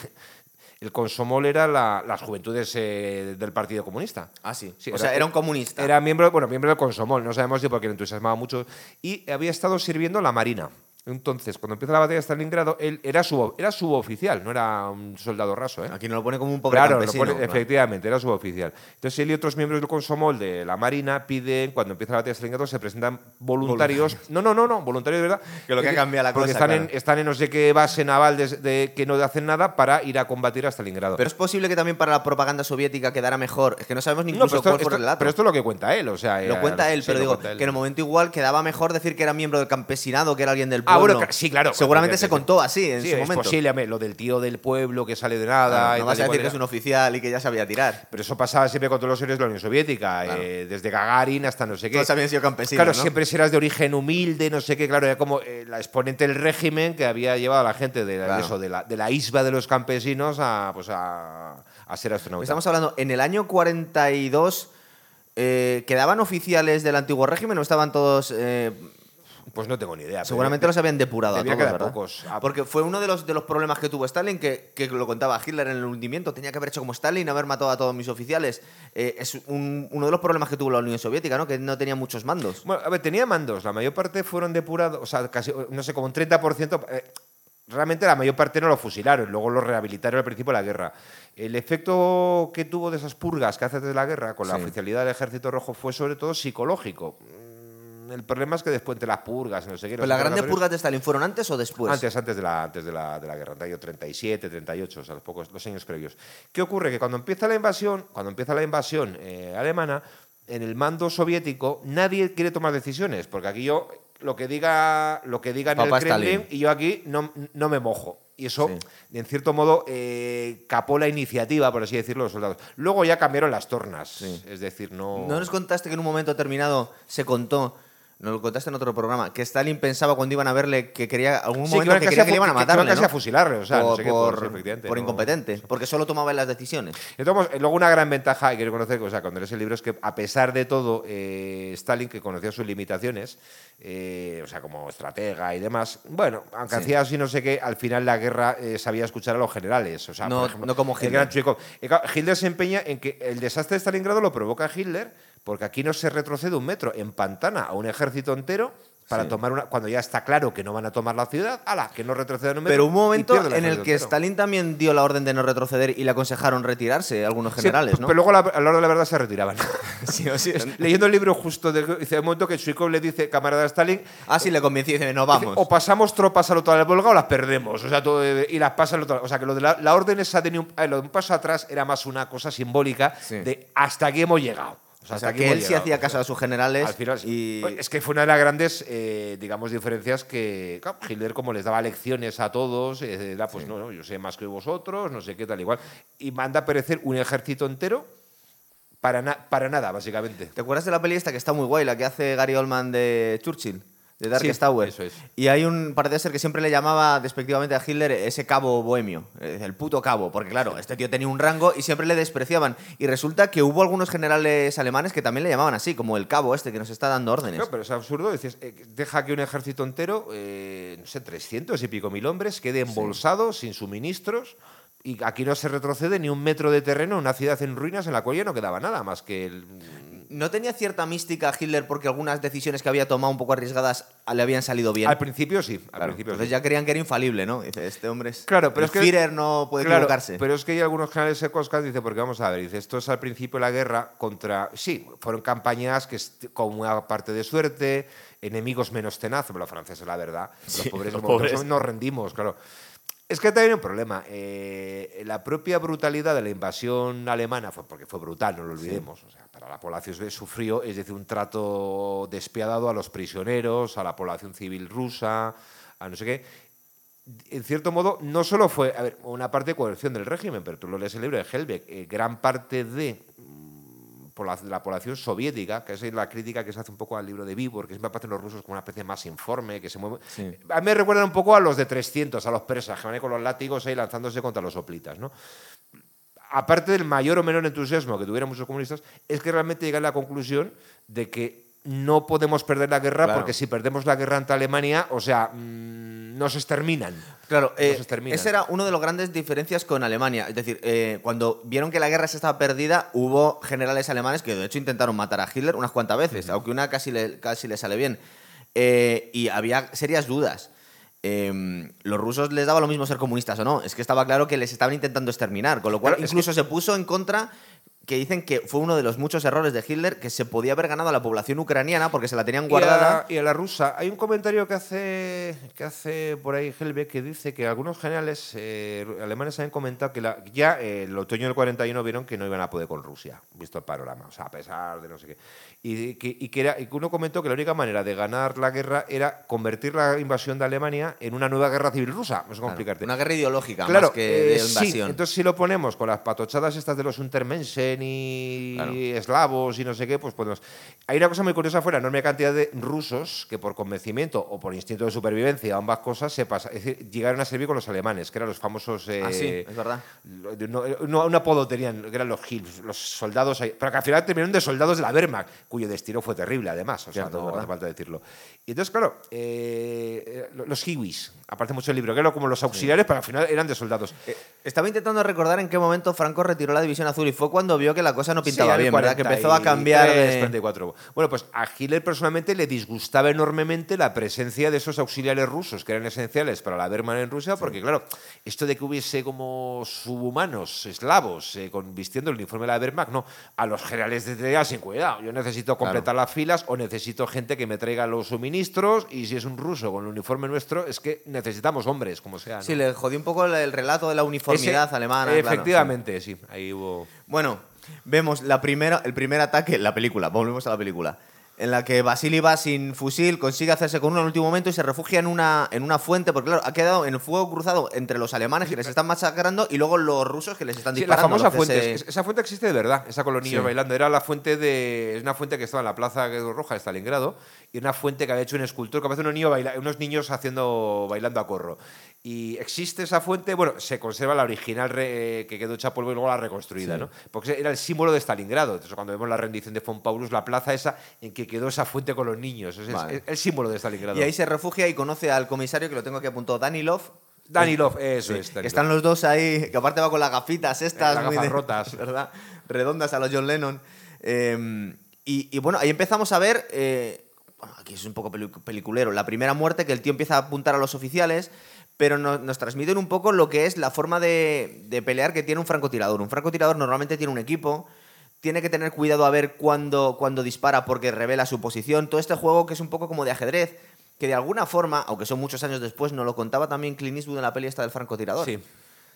El Consomol era la- las juventudes eh, del Partido Comunista. Ah, sí. Sí, o sea, era un comunista. Era miembro, bueno, miembro del Consomol, no sabemos si porque le entusiasmaba mucho. Y había estado sirviendo en la Marina. Entonces, cuando empieza la batalla de Stalingrado, él era, sub, era suboficial, no era un soldado raso. ¿eh? Aquí no lo pone como un pobre Claro, lo campesino. pone- claro. efectivamente, era suboficial. Entonces, él y otros miembros del Consomol de la Marina piden, cuando empieza la batalla de Stalingrado, se presentan voluntarios. No, no, no, no, voluntarios de verdad. Que lo que ha cambiado la porque cosa, están, en, están en no sé qué base naval de, de- que no hacen nada para ir a combatir a Stalingrado. Pero es posible que también para la propaganda soviética quedara mejor. Es que no sabemos ni No, incluso pero, cuál esto, fue el esto- relato. pero esto es lo que cuenta él, o sea, lo eh, cuenta él, sí, pero digo él. que en el momento igual quedaba mejor decir que era miembro del campesinado, que era alguien del Ah, bueno, sí, claro. Seguramente se contó así en Sí, su es momento. posible, lo del tío del pueblo que sale de nada. Claro, no vas a decir que es un oficial y que ya sabía tirar. Pero eso pasaba siempre con todos los héroes de la Unión Soviética, Claro. eh, desde Gagarin hasta no sé qué. Todos habían sido campesinos. Claro, ¿no? siempre si eras de origen humilde, no sé qué, claro, era como eh, la exponente del régimen que había llevado a la gente de, la- Claro. eso, de, la, de la isba de los campesinos a, pues a, a ser astronauta. Estamos hablando, en el año 42, eh, ¿quedaban oficiales del antiguo régimen o estaban todos. Pues no tengo ni idea. Seguramente los habían depurado a todos, ¿verdad? pocos. Ah, Porque fue uno de los, de los problemas que tuvo Stalin, que, que lo contaba Hitler en el hundimiento. Tenía que haber hecho como Stalin, haber matado a todos mis oficiales. Eh, es un- uno de los problemas que tuvo la Unión Soviética, ¿no? Que no tenía muchos mandos. Bueno, a ver, tenía mandos, la mayor parte fueron depurados, o sea, casi, no sé, como un 30%. eh, realmente la mayor parte no lo fusilaron, luego lo rehabilitaron al principio de la guerra. El efecto que tuvo de esas purgas que hace de la guerra con la Sí. oficialidad del Ejército Rojo fue sobre todo psicológico. El problema es que después de las purgas, no sé qué. ¿Pero las grandes purgas de Stalin fueron antes o después? antes, antes de la, antes de la, de la guerra, año 37, 38, o sea, los, pocos, los años previos. ¿Qué ocurre? Que cuando empieza la invasión, cuando empieza la invasión eh, alemana, en el mando soviético nadie quiere tomar decisiones, porque aquí yo lo que diga, lo que diga en Papá el Kremlin Stalin. y yo aquí no, no me mojo. Y eso, Sí. en cierto modo, eh, capó la iniciativa, por así decirlo, los soldados. Luego ya cambiaron las tornas. Sí. Es decir, no. ¿No nos contaste que en un momento determinado se contó, nos lo contaste en otro programa, que Stalin pensaba cuando iban a verle que quería, algún Sí, momento que casi quería a que le iban a que casi a fusilarle, o sea, no por, qué, no- incompetente, porque solo tomaba las decisiones. Entonces, luego una gran ventaja, que reconocer, o sea, cuando lees el libro, es que a pesar de todo, eh, Stalin, que conocía sus limitaciones, eh, o sea, como estratega y demás, bueno, aunque Sí. hacía así no sé qué, al final la guerra eh, sabía escuchar a los generales. O sea, No- por ejemplo, no como el Hitler. gran. Y claro, Hitler se empeña en que el desastre de Stalingrado lo provoca Hitler, porque aquí no se retrocede un metro, empantana a un ejército entero. Para Sí. tomar una. Cuando ya está claro que no van a tomar la ciudad, ala, que no retrocedan un metro. Pero un momento en el que entero. Stalin también dio la orden de no retroceder y le aconsejaron retirarse, algunos Sí, generales, ¿no? Pero luego a la, a la hora de la verdad se retiraban. Sí, o sí. Leyendo el libro justo, de, dice un momento que Chuikov le dice, camarada Stalin, Ah, sí, le convencí y dice, no, dice, vamos. o pasamos tropas al otro lado del Volga o las perdemos. O sea, todo, y las pasan al otro lado. O sea, que lo de la, la orden esa de un, eh, lo de un paso atrás era más una cosa simbólica de hasta aquí hemos llegado. O sea, hasta que él sí hacía caso a sus generales al final, y... Es que fue una de las grandes, eh, digamos, diferencias que claro, Hitler, como les daba lecciones a todos, eh, era pues no, no, yo sé más que vosotros, no sé qué tal igual, y manda a perecer un ejército entero para, na- para nada, básicamente. ¿Te acuerdas de la peli esta que está muy guay, la que hace Gary Oldman de Churchill? De Darkest Sí, Tower. eso es. Y hay un, parece ser que siempre le llamaba despectivamente a Hitler ese cabo bohemio, eh, el puto cabo, porque claro, este tío tenía un rango y siempre le despreciaban. Y resulta que hubo algunos generales alemanes que también le llamaban así, como el cabo este que nos está dando órdenes. Pero es absurdo. Dices, eh, deja que un ejército entero, eh, no sé, 300 y pico mil hombres, quede embolsado, sin suministros, y aquí no se retrocede ni un metro de terreno, una ciudad en ruinas en la cual ya no quedaba nada más que el. ¿No tenía cierta mística Hitler porque algunas decisiones que había tomado un poco arriesgadas le habían salido bien? Al principio sí, al Claro, principio entonces sí. ya creían que era infalible, ¿no? Dice, este hombre es... Claro, pero el es que- Führer no puede Claro, equivocarse. pero es que hay algunos canales secos que dicen, porque vamos a ver, dice, esto es al principio de la guerra contra. Sí, fueron campañas que con una parte de suerte, enemigos menos tenaz, pero los franceses, la verdad. Sí, los pobres, los pobres. nos rendimos, claro. Es que también hay un problema. eh, la propia brutalidad de la invasión alemana, fue porque fue brutal, no lo olvidemos. O sea, la población sufrió, es decir, un trato despiadado a los prisioneros, a la población civil rusa, a no sé qué en cierto modo, no solo fue a ver, una parte de coerción del régimen, pero tú lo lees el libro de Helbeck, eh, gran parte de mm, de la población soviética, que es la crítica que se hace un poco al libro de Vibor, que siempre aparecen los rusos como una especie más informe, que se mueve. Sí. A mí me recuerdan un poco a los de 300, a los persas, que van ahí con los látigos ahí lanzándose contra los soplitas, ¿no? Aparte del mayor o menor entusiasmo que tuvieran muchos comunistas, es que realmente llegan a la conclusión de que no podemos perder la guerra Claro. porque si perdemos la guerra ante Alemania, o sea, mm, nos exterminan. Claro, Nos eh, exterminan. esa era una de las grandes diferencias con Alemania. Es decir, eh, cuando vieron que la guerra se estaba perdida, hubo generales alemanes que de hecho intentaron matar a Hitler unas cuantas veces, aunque una casi le, casi le sale bien. Eh, y había serias dudas. Eh, los rusos les daba lo mismo ser comunistas o no. Es que estaba claro que les estaban intentando exterminar. Con lo cual, Claro, es incluso se puso en contra que dicen que fue uno de los muchos errores de Hitler que se podía haber ganado a la población ucraniana porque se la tenían guardada. Y a, y a la rusa. Hay un comentario que hace, que hace por ahí Helbeck que dice que algunos generales eh, alemanes han comentado que la- ya eh, el otoño del 41 vieron que no iban a poder con Rusia, visto el panorama, o sea, a pesar de no sé qué. Y que, y que era, y que uno comentó que la única manera de ganar la guerra era convertir la invasión de Alemania en una nueva guerra civil rusa. No sé Claro, explicarte. una guerra ideológica Claro, más que eh, de sí, invasión. entonces si lo ponemos con las patochadas estas de los Untermenschen ni Claro. eslavos y no sé qué, pues podemos... Hay una cosa muy curiosa fue la enorme cantidad de rusos que por convencimiento o por instinto de supervivencia, ambas cosas, se pasa, es decir, llegaron a servir con los alemanes, que eran los famosos... eh, Ah, sí, es verdad. no- no- un apodo tenían, que eran los Hills, los soldados, ahí- pero que al final terminaron de soldados de la Wehrmacht, cuyo destino fue terrible, además, o sea, Cierto, no hace falta decirlo. Y entonces, claro, eh, eh, los Hiwis, aparece mucho en el libro, que eran como los auxiliares, pero al final eran de soldados. Eh, Estaba intentando recordar en qué momento Franco retiró la división azul y fue cuando vio que la cosa no pintaba Sí, bien, ¿verdad? Que empezó a 43, cambiar de... 44. Bueno, pues a Hitler personalmente le disgustaba enormemente la presencia de esos auxiliares rusos que eran esenciales para la Wehrmacht en Rusia, porque claro, esto de que hubiese como subhumanos, eslavos, eh, con, vistiendo el uniforme de la Wehrmacht, no, a los generales de tarea sin cuidado. Yo necesito completar las filas o necesito gente que me traiga los suministros y si es un ruso con el uniforme nuestro, es que necesitamos hombres, como sea. ¿no? Sí, le jodió un poco el, el relato de la uniformidad Ese- alemana. claro, sí. Efectivamente, sí. Ahí hubo... Bueno, vemos la primera, el primer ataque, la película, volvemos a la película, en la que Vasily va sin fusil, consigue hacerse con uno en el último momento y se refugia en una, en una fuente, porque claro, ha quedado en el fuego cruzado entre los alemanes que les están masacrando y luego los rusos que les están Sí, la disparando. famosa los que fuente. Esa fuente existe de verdad, esa con los niños Sí. bailando. Era la fuente de. Es una fuente que estaba en la Plaza Roja de Stalingrado y una fuente que había hecho un escultor que aparece unos niños, baila- unos niños haciendo, bailando a corro. Y existe esa fuente, bueno, se conserva la original re- que quedó hecha polvo y luego la reconstruida, ¿no? Porque era el símbolo de Stalingrado. Entonces, cuando vemos la rendición de von Paulus, la plaza esa en que quedó esa fuente con los niños. Es, es- Vale. es el símbolo de Stalingrado. Y ahí se refugia y conoce al comisario que lo tengo aquí apuntado, Danilov. Danilov, eso Sí, es. que Danilov. están los dos ahí, que aparte va con las gafitas estas. Las gafas de- rotas. ¿Verdad? Redondas a los John Lennon. Eh, y, y bueno, ahí empezamos a ver. eh, bueno, aquí es un poco peli- peliculero. La primera muerte, que el tío empieza a apuntar a los oficiales, pero no- nos transmiten un poco lo que es la forma de, pelear que tiene un francotirador. Un francotirador normalmente tiene un equipo. Tiene que tener cuidado a ver cuándo, cuándo dispara porque revela su posición. Todo este juego que es un poco como de ajedrez, que de alguna forma, aunque son muchos años después, nos lo contaba también Clint Eastwood en la peli esta del francotirador. Sí.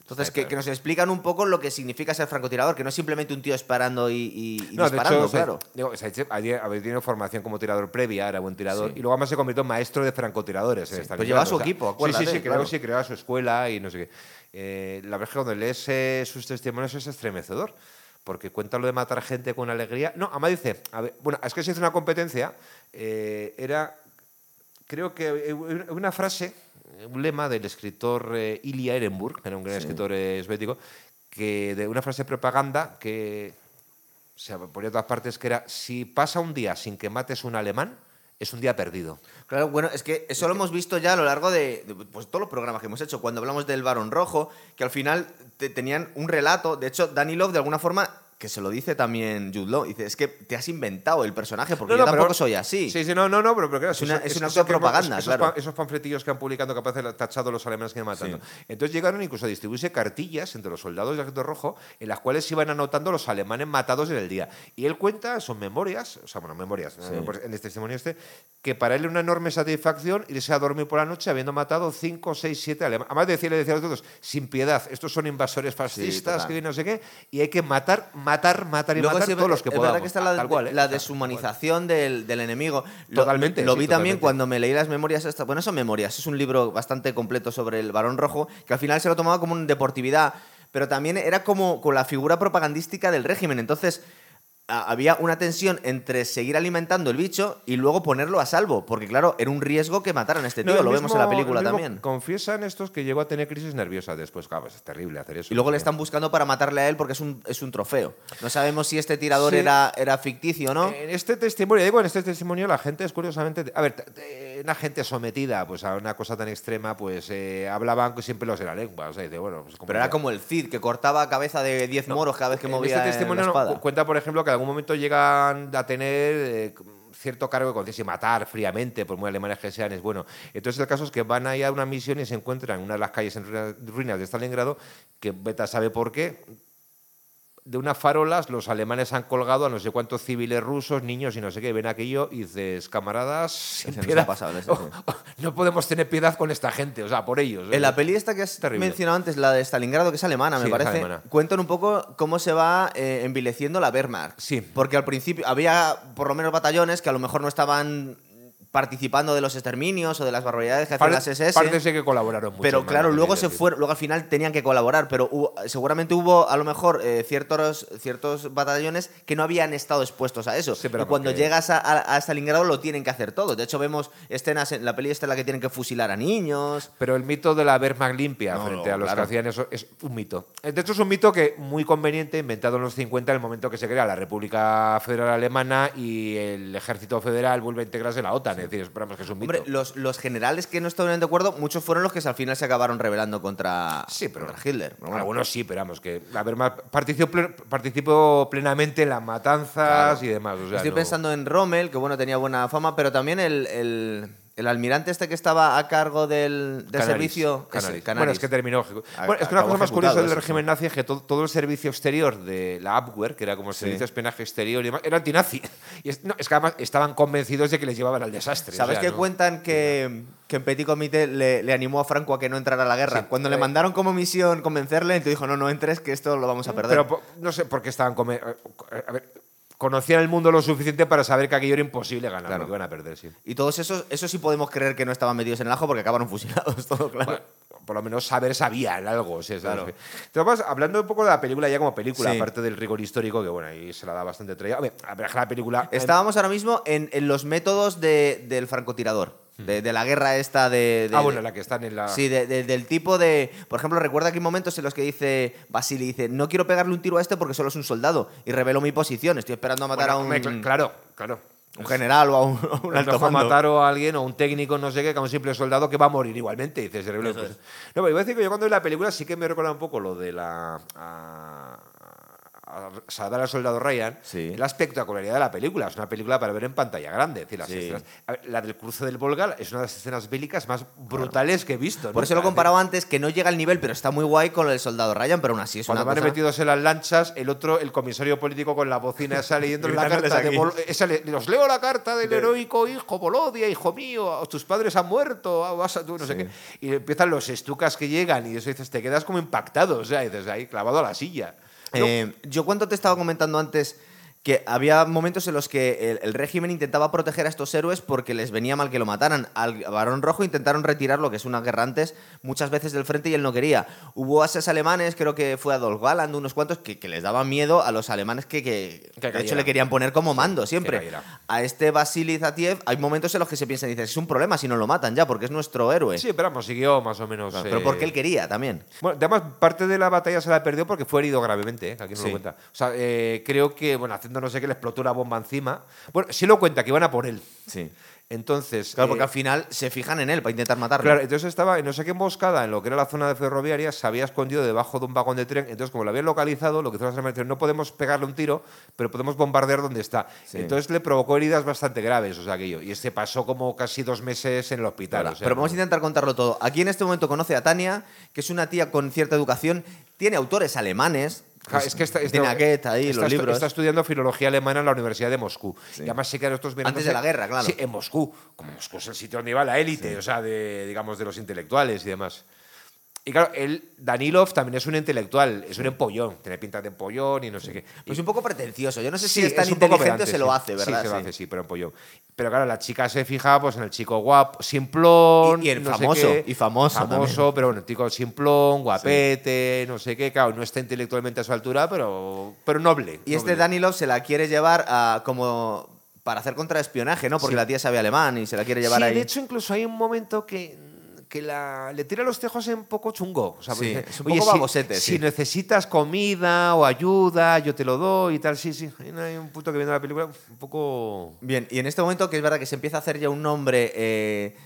Entonces, Sí, que, nos explican un poco lo que significa ser francotirador, que no es simplemente un tío disparando y, y- y No, de disparando, hecho, claro. se- digo, se- había, había tenido formación como tirador previa, era buen tirador, Sí. y luego además se convirtió en maestro de francotiradores. en Sí, Stalingrado, pues llevaba su o sea, equipo, Sí, acuérdate, sí, sí, creó, claro. sí, creaba su escuela y no sé qué. Eh, la verdad es que cuando lees eh, sus testimonios es estremecedor, porque cuenta lo de matar gente con alegría. No, además dice, a ver, bueno, es que se hizo una competencia, eh, era, creo que eh, una frase, un lema del escritor eh, Ilya Ehrenburg, que era un gran escritor eh, esbético, que de una frase de propaganda que se ponía en todas partes que era si pasa un día sin que mates un alemán, es un día perdido. Claro, bueno, es que eso lo hemos visto ya a lo largo de, de, pues, todos los programas que hemos hecho. Cuando hablamos del Barón Rojo, que al final te- tenían un relato. De hecho, Danilov, de alguna forma, que se lo dice también Jude Law, dice, es que te has inventado el personaje, porque No, yo no, tampoco pero- soy así. Sí, sí, no, no, no, pero, pero claro, Es una- es un acto de propaganda, esos, claro. esos panfletillos que han publicado que aparece tachado los alemanes que matando. Sí. Entonces llegaron incluso a distribuirse cartillas entre los soldados del Ejército Rojo en las cuales iban anotando los alemanes matados en el día. Y él cuenta, son memorias, o sea, bueno, memorias, eh, pues en este testimonio este, que para él era una enorme satisfacción irse a dormir por la noche habiendo matado 5, 6, 7 alemanes. Además de decirle, decía a los otros, sin piedad, estos son invasores fascistas, total. que no sé qué, y hay que matar, matar, matar y Luego matar sí, todos los que es podamos. verdad que está la, Tal cual, ¿eh? la Tal cual. deshumanización del, del enemigo. Lo- Totalmente, Lo sí, vi también totalmente. cuando me leí las memorias. Bueno, son memorias. Es un libro bastante completo sobre el Barón Rojo, que al final se lo tomaba como una deportividad, pero también era como con la figura propagandística del régimen. Entonces. A- Había una tensión entre seguir alimentando el bicho y luego ponerlo a salvo, porque claro, era un riesgo que mataran a este tío, No, lo vemos en la película también. Confiesan estos que llegó a tener crisis nerviosa después. Claro, es terrible hacer eso. Y luego le están buscando para matarle a él porque es un, es un trofeo. No sabemos si este tirador Sí. era, era ficticio o no. En este testimonio, digo, en este testimonio la gente es curiosamente, a ver, t- una gente sometida pues a una cosa tan extrema, pues eh, hablaban siempre los de la lengua, o sea, dice, bueno, pues, Pero era como el Cid, que cortaba cabeza de 10 moros cada vez que movía este eh, testimonio la espada. cuenta, por ejemplo, que algún momento llegan a tener eh, cierto cargo de conciencia y matar fríamente, por muy alemanes que sean, es bueno. Entonces el caso es que van ahí a una misión y se encuentran en una de las calles en ruina- ruinas de Stalingrado, que Beta sabe por qué, de unas farolas los alemanes han colgado a no sé cuántos civiles rusos, niños y no sé qué, ven aquello y dices, camaradas, sin piedad. pasado, Oh, oh, no podemos tener piedad con esta gente, o sea, por ellos. En la peli esta que has Terrible. mencionado antes, la de Stalingrado, que es alemana, Sí, me parece, alemana. cuentan un poco cómo se va eh, envileciendo la Wehrmacht. Sí. Porque al principio había por lo menos batallones que a lo mejor no estaban participando de los exterminios o de las barbaridades que hacían las SS. Parece que colaboraron mucho. Pero claro, luego se fueron, luego al final tenían que colaborar, pero hubo- seguramente hubo a lo mejor eh, ciertos, ciertos batallones que no habían estado expuestos a eso. Sí, pero y cuando porque- llegas a, a- a Stalingrado lo tienen que hacer todo. De hecho, vemos escenas en la peli esta en la que tienen que fusilar a niños. Pero el mito de la Wehrmacht limpia No, frente no, a los claro. que hacían eso es un mito. De hecho, es un mito que muy conveniente, inventado en los 50, en el momento que se crea la República Federal Alemana y el Ejército Federal vuelve a integrarse en la OTAN. Es decir, esperamos que es un mito. Hombre, los, los generales que no estaban de acuerdo, muchos fueron los que al final se acabaron rebelando contra, Sí, pero- contra Hitler. Pero bueno, Algunos sí, pero vamos, que la Wehrmacht participó, plen- participó plenamente en las matanzas Claro. y demás. o sea, Estoy no- pensando en Rommel, que bueno, tenía buena fama, pero también el, el- el almirante este que estaba a cargo del, del Canaris, servicio. Canaris. ese, Canaris. Bueno, es que terminó. ejecu- A- Bueno, es que una cosa más curiosa del régimen sí. nazi es que todo, todo el servicio exterior de la Abwehr, que era como el Sí. servicio de espionaje exterior y demás, era antinazi. Y es, no, es que además estaban convencidos de que les llevaban al desastre. o ¿Sabes sea, que no- cuentan que, que en Petit Comité le, le animó a Franco a que no entrara a la guerra? Sí, Cuando le eh, mandaron como misión convencerle, entonces dijo, no, no entres, que esto lo vamos a perder. Pero no sé por qué estaban. a ver, conocían el mundo lo suficiente para saber que aquello era imposible ganar, Claro. que iban a perder, sí. y todos esos, eso sí podemos creer que no estaban metidos en el ajo porque acabaron fusilados, todo claro. Bueno, por lo menos saber sabían algo. sea, Claro. Entonces, hablando un poco de la película ya como película, Sí. aparte del rigor histórico, que bueno, ahí se la da bastante trella. A ver, a ver, la película. Estábamos ahora mismo en, en los métodos de- del francotirador, de, de la guerra esta de... de- ah, bueno, la que están en la. Sí, de- de- del tipo de. Por ejemplo, recuerda que hay momentos en los que dice Basili, dice, no quiero pegarle un tiro a este porque solo es un soldado. Y revelo mi posición, estoy esperando a matar Bueno, a un, cl- claro, claro. un general o a un, a un alto mando. matar a alguien o un técnico, no sé qué, que a un simple soldado que va a morir igualmente. Dices, Eso pues- es. No, pero iba a decir que yo cuando vi la película sí que me recuerda un poco lo de la. A, a Salvar al soldado Ryan. Sí. La espectacularidad de la película. Es una película para ver en pantalla grande. Es decir, las Sí. escenas- a ver, la del cruce del Volga es una de las escenas bélicas más brutales que he visto. Por eso lo he comparado antes, que no llega al nivel, pero está muy guay con el soldado Ryan, pero aún así es Cuando una van cosa... metidos en las lanchas, el otro, el comisario político con la bocina esa leyendo la carta de esa le- os leo la carta del De- heroico hijo Volodia, hijo mío, tus padres han muerto, ah, vas a tú, no sé qué. Y empiezan los estucas que llegan y eso dices, te quedas como impactado, o sea, dices, ahí clavado a la silla. Eh, yo cuando te estaba comentando antes que había momentos en los que el, el régimen intentaba proteger a estos héroes porque les venía mal que lo mataran. Al Barón Rojo intentaron retirarlo, que es una guerra antes, muchas veces del frente y él no quería. Hubo ases alemanes, creo que fue Adolf Galland, unos cuantos, que, que les daban miedo a los alemanes que, que, Que de hecho le querían poner como mando siempre. A este Vasily Zatiev hay momentos en los que se piensa, dices, es un problema si no lo matan ya, porque es nuestro héroe. Sí, pero siguió más o menos. Pero eh, porque él quería también. Bueno, además, parte de la batalla se la perdió porque fue herido gravemente, ¿eh? que aquí no Sí. lo cuenta. O sea, eh, creo que, bueno, haciendo no sé qué, le explotó una bomba encima. Bueno, sí lo cuenta, que iban a por él. Sí. Entonces. Claro, porque eh, al final se fijan en él para intentar matarlo. Claro, entonces estaba en no sé qué emboscada en lo que era la zona de ferroviaria, se había escondido debajo de un vagón de tren. Entonces, como lo habían localizado, lo que hizo la Alemania no podemos pegarle un tiro, pero podemos bombardear donde está. Sí. Entonces le provocó heridas bastante graves, o sea, aquello. Y este pasó como casi dos meses en el hospital. Ahora, o sea, pero vamos a intentar contarlo todo. Aquí en este momento conoce a Tania, que es una tía con cierta educación, tiene autores alemanes. Ja, es que está, está- ahí, está los libros. está estudiando filología alemana en la Universidad de Moscú. Sí. Y además sí que estos vienen Antes de sé- la guerra, claro. Sí, en Moscú. Como Moscú es el sitio donde iba la élite, o sea, de, digamos, de los intelectuales y demás. Y claro, él, Danilov también es un intelectual, es un empollón, tiene pinta de empollón y no sé qué. Pues Y- un poco pretencioso. Yo no sé si Sí, es tan poco inteligente o se lo hace, ¿verdad? Sí, se lo hace, sí, pero empollón. Pero claro, la chica se fija pues, en el chico guapo, simplón. Y- y el no sé famoso, qué. y famoso Famoso, pero bueno, el chico simplón, guapete, no sé qué. Claro, no está intelectualmente a su altura, pero, pero noble. Y este. Danilov se la quiere llevar a como para hacer contraespionaje, ¿no? Porque la tía sabe alemán y se la quiere llevar sí, ahí. de hecho, incluso hay un momento que, que la, le tira los tejos en poco chungo. O sea, Sí, es un "Oye, poco si- babosete, Si, sí. necesitas comida o ayuda, yo te lo doy y tal. Sí, sí. Hay un punto que viene la película un poco... Bien, y en este momento que es verdad que se empieza a hacer ya un nombre. eh,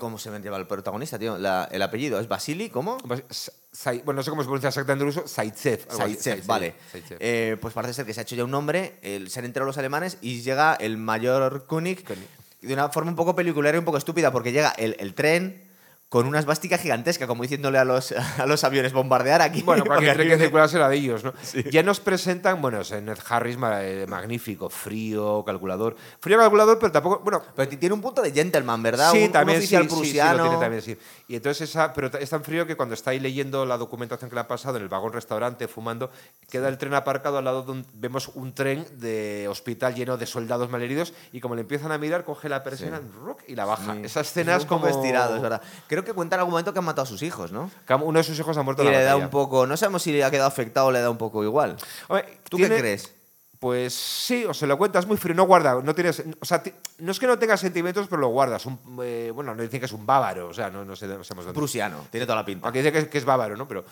¿Cómo se llama el protagonista, tío? La- el apellido, ¿es Vasily? ¿Cómo? Zai- Bueno, no sé cómo se pronuncia exactamente en ruso. Así, Zaitsev, vale. Eh, pues parece ser que se ha hecho ya un nombre, se han enterado los alemanes y llega el mayor König König. de una forma un poco peliculera y un poco estúpida, porque llega el, el tren con una esvástica gigantesca, como diciéndole a los, a los aviones bombardear aquí. Bueno, cualquier tren que circula será de ellos, ¿no? Ya nos presentan, bueno, o sea, Ned Harris, eh, magnífico, frío, calculador. Frío calculador, pero tampoco, bueno, Pero tiene un punto de gentleman, ¿verdad? Sí, un, un también oficial sí, sí, sí, prusiano. lo tiene también, sí. Y entonces esa, pero es tan frío que cuando está ahí leyendo la documentación que le ha pasado en el vagón restaurante, fumando, queda el tren aparcado al lado de un, vemos un tren de hospital lleno de soldados malheridos y como le empiezan a mirar, coge la persiana ruc, y la baja. Sí. Esa escena es como estirado, es verdad. Creo que cuenta en algún momento que han matado a sus hijos, ¿no? que Uno de sus hijos ha muerto Y en la le da batalla. un poco. No sabemos si le ha quedado afectado o le da un poco igual. Hombre, ¿Tú tiene- qué crees? Pues sí, o se lo cuentas muy frío, no guarda, no tienes, o sea, no es que no tengas sentimientos, pero lo guardas. Un, eh, bueno, no dicen que es un bávaro, o sea, no, no sé, no sabemos dónde. Prusiano, tiene toda la pinta. Aunque dice que es, que es bávaro, ¿no? Pero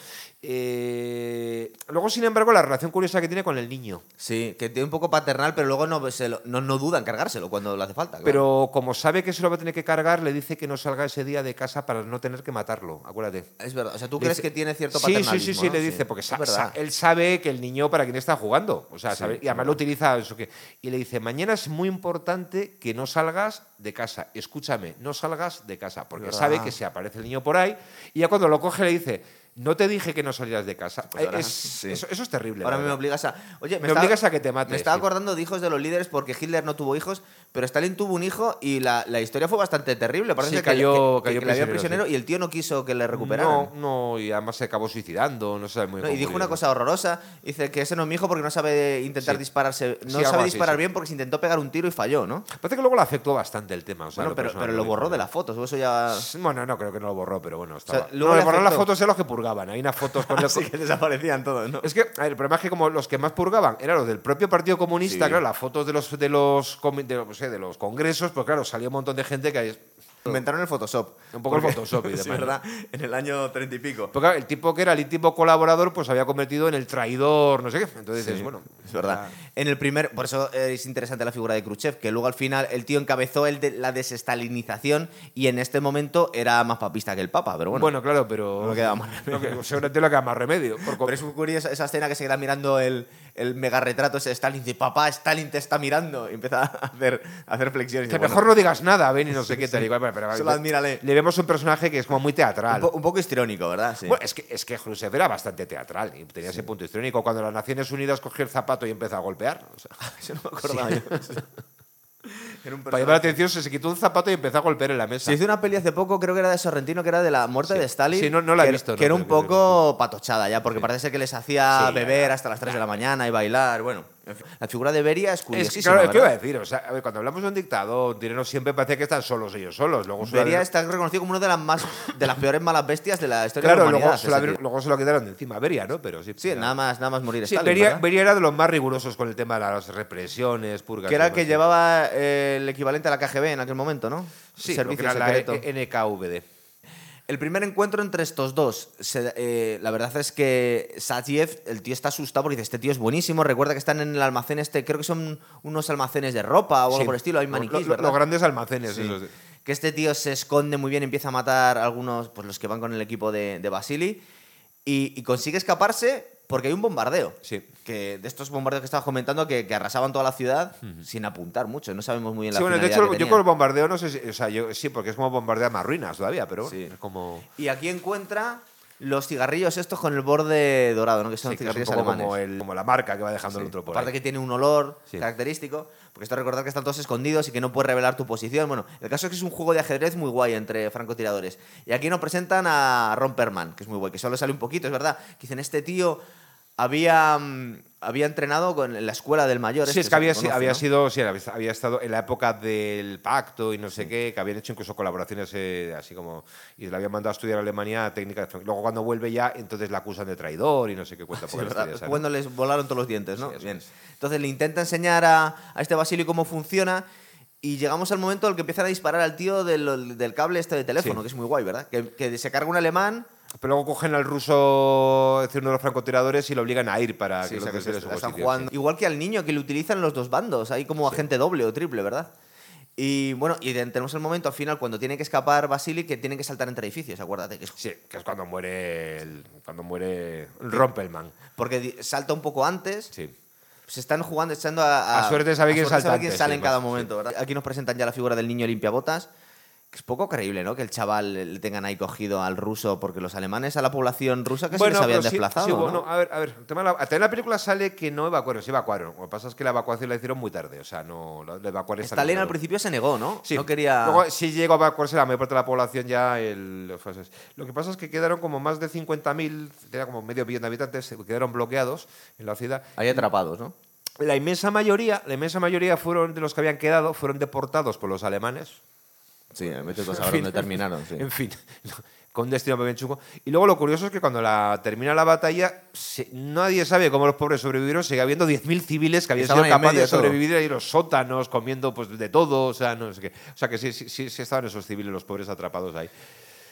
eh, luego, sin embargo, la relación curiosa que tiene con el niño. Sí, que tiene un poco paternal, pero luego no, se lo- no, no duda en cargárselo cuando le hace falta. claro. Pero como sabe que se lo va a tener que cargar, le dice que no salga ese día de casa para no tener que matarlo. Acuérdate. Es verdad. O sea, ¿tú crees que tiene cierto sí, paternalismo? Sí, sí, sí, ¿no? le dice, porque sa- sa- él sabe que el niño para quién está jugando. O sea, Sí, sabe- y además lo utiliza eso que. Y le dice, mañana es muy importante que no salgas de casa. Escúchame, no salgas de casa. Porque ¿Verdad? sabe que si aparece el niño por ahí, y ya cuando lo coge le dice, no te dije que no salieras de casa. Pues ahora, Es- sí. eso, eso es terrible. Ahora me obligas a. Oye, Me estaba- obligas a que te mate, Me estaba acordando de hijos de los líderes porque Hitler no tuvo hijos, pero Stalin tuvo un hijo y la, la historia fue bastante terrible. Parece Sí, que- cayó- que, que cayó le había prisionero, prisionero sí. y el tío no quiso que le recuperaran. No, no, y además se acabó suicidando, no sabe muy No, y dijo una cosa horrorosa. Dice que ese no es mi hijo porque no sabe intentar dispararse. No sabe disparar bien porque se intentó pegar un tiro y falló, ¿no? Parece que luego le afectó bastante el tema. o sea, bueno, lo pero, pero lo borró de las fotos. Eso ya. Bueno, no creo que no lo borró, pero bueno, estaba. luego no, le borró las fotos de los que purgaban. Hay unas fotos con. Así que desaparecían todos, ¿no? Es que, a ver, el problema es que como los que más purgaban eran los del propio Partido Comunista, Sí. claro, las fotos de los de los de, no sé, de los congresos, pues claro, salía un montón de gente que hay- Inventaron el Photoshop. Un poco el Photoshop y sí, ¿verdad? En el año treinta y pico. Porque el tipo que era el íntimo colaborador, pues se había convertido en el traidor, no sé qué. Entonces Sí, dices, bueno, es verdad. En el primer, por eso es interesante la figura de Khrushchev, que luego al final el tío encabezó el de, la desestalinización y en este momento era más papista que el Papa, pero bueno. Bueno, claro, pero. No quedaba más no, que- seguramente no queda más remedio. por pero es muy curiosa esa escena que se queda mirando el, el mega retrato ese de Stalin, dice, papá, Stalin te está mirando, y empieza a hacer, a hacer flexiones. que mejor no digas nada, ven y no sé qué tal. igual, pero, pero- Solo admírale. Le vemos un personaje que es como muy teatral. un, po- un poco histriónico, ¿verdad? Sí. Bueno, es que, es que Khrushchev era bastante teatral y tenía ese punto histriónico. Cuando las Naciones Unidas cogió el zapato y empezó a golpear. o sea, Eso no me acordaba yo. Era un para llamar la atención, se, se quitó un zapato y empezó a golpear en la mesa. Se hizo una peli hace poco, creo que era de Sorrentino, que era de la muerte Sí. de Stalin. Sí, no- no la he que, visto, no, Que era un poco patochada ya, porque parece ser que les hacía Sí, beber hasta las 3 de la mañana y bailar. Bueno. La figura de Beria es Es curiosísima. claro, ¿qué iba a decir? O sea, a ver, cuando hablamos de un dictador, un tirano siempre parece que están solos ellos solos. Luego Beria está reconocido como una de las más de las peores malas bestias de la historia Claro, de la luego, humanidad. haber- tío. luego se lo quitaron de encima. Beria, ¿no? Pero sí. Sí, nada más, nada más morir Sí, Stalin. Beria, era de los más rigurosos con el tema de las represiones, purgas. que era el que llevaba eh, el equivalente a la KGB en aquel momento, ¿no? Sí, lo Servicio que era la. E- NKVD. El primer encuentro entre estos dos, se- eh, la verdad es que Satyev, el tío está asustado porque dice, este tío es buenísimo, recuerda que están en el almacén este, creo que son unos almacenes de ropa o algo Sí, por el estilo, hay lo- maniquís, lo- ¿verdad? Los grandes almacenes. Sí. esos. Que este tío se esconde muy bien, empieza a matar a algunos, pues los que van con el equipo de, de Basili, y, y consigue escaparse porque hay un bombardeo. Sí. Que de estos bombardeos que estabas comentando, que, que arrasaban toda la ciudad sin apuntar mucho, no sabemos muy bien la Sí, bueno, de hecho, yo con el bombardeo no sé si. O sea, yo sí, porque es como bombardear más ruinas todavía, pero Sí. es como. Y aquí encuentra los cigarrillos estos con el borde dorado, ¿no? Que son sí, que es un cigarrillos poco alemanes. como, el- como la marca que va dejando el otro por Aparte ahí. que tiene un olor Sí. característico, porque esto recordar que están todos escondidos y que no puedes revelar tu posición. Bueno, el caso es que es un juego de ajedrez muy guay entre francotiradores. Y aquí nos presentan a Ron Perlman, que es muy guay, que solo sale un poquito, es verdad. Que dicen, este tío había, mm, había entrenado con, en la escuela del mayor. Sí, este, es que había, conoce, había ¿no? sido, sí, había había estado en la época del pacto y no sé qué, que habían hecho incluso colaboraciones eh, así como. Y le habían mandado a estudiar a Alemania técnica de. Luego cuando vuelve ya, entonces la acusan de traidor y no sé qué cuenta. Sí. Cuando les volaron todos los dientes, ¿no? Sí, Bien. es. Entonces le intenta enseñar a, a este Basilio cómo funciona y llegamos al momento en el que empiezan a disparar al tío del, del cable este de teléfono, Sí. que es muy guay, ¿verdad? Que, que se carga un alemán Pero luego cogen al ruso, es decir, uno de los francotiradores, y lo obligan a ir para Sí, que o sea, que se su están jugando. sí. Igual que al niño que lo utilizan los dos bandos, hay como agente doble o triple, ¿verdad? Y bueno, y tenemos el momento al final cuando tiene que escapar Basili que tienen que saltar entre edificios, acuérdate que es Sí, que es cuando muere el, cuando muere Rompelman. porque salta un poco antes. Sí. Se están jugando, echando a, A suerte sabe quién quién sale sí, en cada más, momento. ¿verdad? Aquí nos presentan ya la figura del niño limpiabotas, Es poco creíble, ¿no? Que el chaval le tengan ahí cogido al ruso, porque los alemanes a la población rusa casi Bueno, les habían sí- desplazado. sí, ¿no? bueno, a ver, a ver. el tema de la, también en la película sale que no evacuaron, se evacuaron. Lo que pasa es que la evacuación la hicieron muy tarde. O sea, no la, la evacuar está Stalin al principio se negó, ¿no? Sí. No quería. Luego sí llegó a evacuarse la mayor parte de la población ya. El, los fases. Lo que pasa es que quedaron como más de 50.000, era como medio billón de habitantes, se quedaron bloqueados en la ciudad. Ahí atrapados, ¿no? La inmensa mayoría, la inmensa mayoría fueron de los que habían quedado, fueron deportados por los alemanes. Sí, me meto a En saber dónde terminaron. Sí. En fin, con un destino chungo. Y luego lo curioso es que cuando la, termina la batalla, se- nadie sabe cómo los pobres sobrevivieron. Sigue habiendo 10.000 civiles que habían Estaban sido capaces de todo. sobrevivir ahí los sótanos, comiendo pues, de todo. O sea, no sé qué. O sea, que sí, sí, sí estaban esos civiles, los pobres atrapados ahí.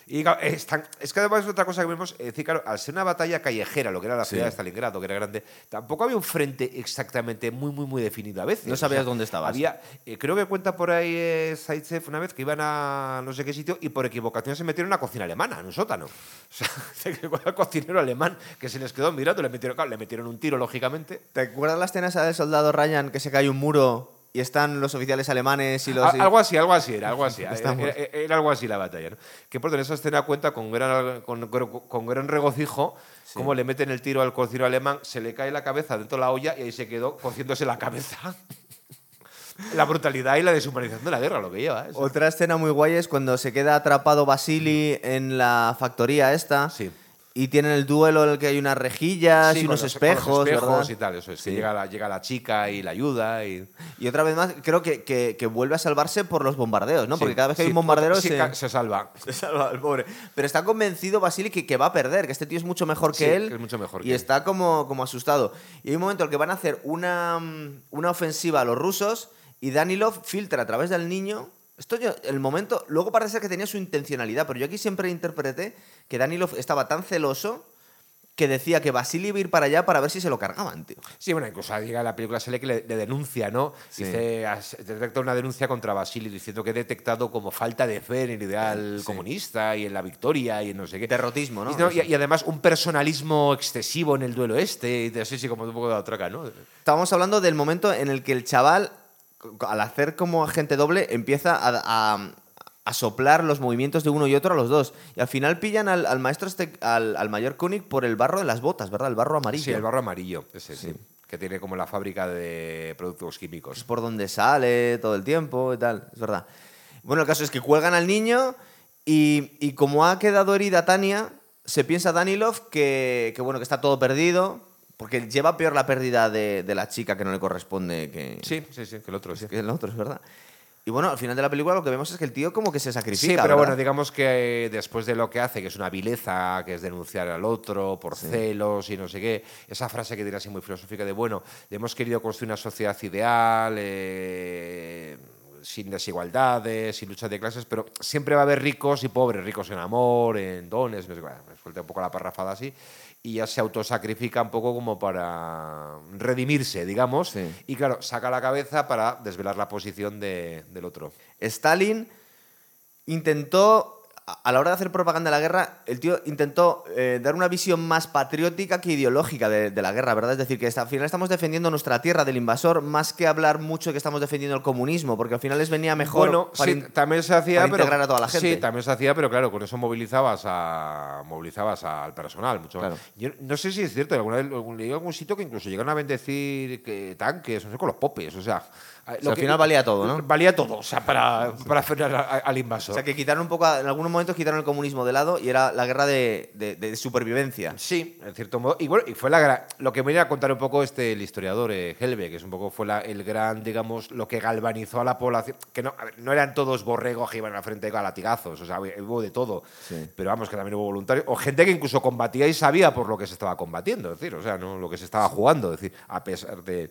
Y están- es que además es otra cosa que vemos, es decir, claro, al ser una batalla callejera, lo que era la ciudad de Stalingrado, que era grande, tampoco había un frente exactamente muy, muy, muy definido a veces. No sabías dónde estabas. Había, eh, creo que cuenta por ahí eh, Zaitsev una vez que iban a no sé qué sitio y por equivocación se metieron en una cocina alemana, en un sótano. O sea, se quedó el cocinero alemán que se les quedó mirando, le metieron, claro, le metieron un tiro, lógicamente. ¿Te acuerdas la escena esa del soldado Ryan que se cae un muro y están los oficiales alemanes y los. Algo así, algo así era, algo así. era, Estamos. era- era algo así la batalla. ¿no? Que por esa escena cuenta con gran, con, con gran regocijo cómo le meten el tiro al cocinero alemán, se le cae la cabeza dentro de la olla y ahí se quedó cociéndose la cabeza. la brutalidad y la deshumanización de la guerra, lo que lleva. ¿eh? eso. Otra escena muy guay es cuando se queda atrapado Basili en la factoría esta. Sí. Y tienen el duelo en el que hay unas rejillas Sí, y unos los- espejos, espejos ¿verdad? y tal, eso es. que llega, la, llega la chica y la ayuda. Y, Y otra vez más, creo que, que- que vuelve a salvarse por los bombardeos, ¿no? Porque cada vez que hay un bombardero se... se salva. Se salva el pobre. Pero está convencido Basili que, que va a perder, que este tío es mucho mejor que él. que es mucho mejor Y que él. está como, como asustado. Y hay un momento en el que van a hacer una, mm, una ofensiva a los rusos y Danilov filtra a través del niño. Esto yo, el momento. Luego parece ser que tenía su intencionalidad, pero yo aquí siempre interpreté que Danilov estaba tan celoso que decía que Basili iba a ir para allá para ver si se lo cargaban, tío. Sí, bueno, incluso llega la película se lee que le, le denuncia, ¿no? Sí. Dice, detecta una denuncia contra Basili diciendo que he detectado como falta de fe en el ideal comunista y en la victoria y en no sé qué. Derrotismo, ¿no? Y, no, y- y además un personalismo excesivo en el duelo este, y así, sí, como un poco de la traca, ¿no? Estábamos hablando del momento en el que el chaval, al hacer como agente doble, empieza a, a- a soplar los movimientos de uno y otro a los dos. Y al final pillan al, al maestro, este, al, al mayor Koenig por el barro de las botas, ¿verdad? El barro amarillo. Sí, el barro amarillo, ese, sí. Que tiene como la fábrica de productos Es químicos. por donde sale todo el tiempo y tal, es verdad. Bueno, el caso es que cuelgan al niño y, y como ha quedado herida Tania, se piensa Danilov que, que, bueno, que está todo perdido, porque lleva peor la pérdida de, de la chica que no le corresponde que, Sí, sí, sí, que el otro, sí. que el otro, es verdad. Y bueno, al final de la película lo que vemos es que el tío como que se sacrifica. Sí, pero ¿verdad? bueno, digamos que eh, después de lo que hace, que es una vileza, que es denunciar al otro por celos y no sé qué, esa frase que tiene así muy filosófica de, bueno, hemos querido construir una sociedad ideal, eh, sin desigualdades, sin lucha de clases, pero siempre va a haber ricos y pobres, ricos en amor, en dones, no sé, me suelta un poco la parrafada así, y ya se autosacrifica un poco como para redimirse, digamos, Sí. y claro, saca la cabeza para desvelar la posición de- del otro. Stalin intentó, a la hora de hacer propaganda de la guerra, el tío intentó eh, dar una visión más patriótica que ideológica de, de la guerra, ¿verdad? Es decir, que al final estamos defendiendo nuestra tierra del invasor más que hablar mucho de que estamos defendiendo el comunismo, porque al final les venía mejor Bueno, para sí, in- también se hacía, para pero integrar a toda la gente. Sí, también se hacía, pero claro, con eso movilizabas a movilizabas al personal mucho más. Claro. Yo no sé si es cierto, alguna vez leí algún sitio que incluso llegaron a bendecir que tanques, no sé, con los popes, o sea, O sea, al final valía todo, ¿no? Valía todo, o sea, para, para frenar a- a- al invasor. O sea, que quitaron un poco, en algunos momentos quitaron el comunismo de lado y era la guerra de, de- de supervivencia. Sí, en cierto modo. Y bueno, y fue la gra- lo que me viene a contar un poco este el historiador eh, Helve, que es un poco fue la- el gran, digamos, lo que galvanizó a la población. Que no, a ver, no eran todos borregos que iban a la frente a latigazos, o sea, hubo de todo. Sí. Pero vamos, que también hubo voluntarios. O gente que incluso combatía y sabía por lo que se estaba combatiendo, es decir, o sea, no lo que se estaba jugando, es decir, a pesar de.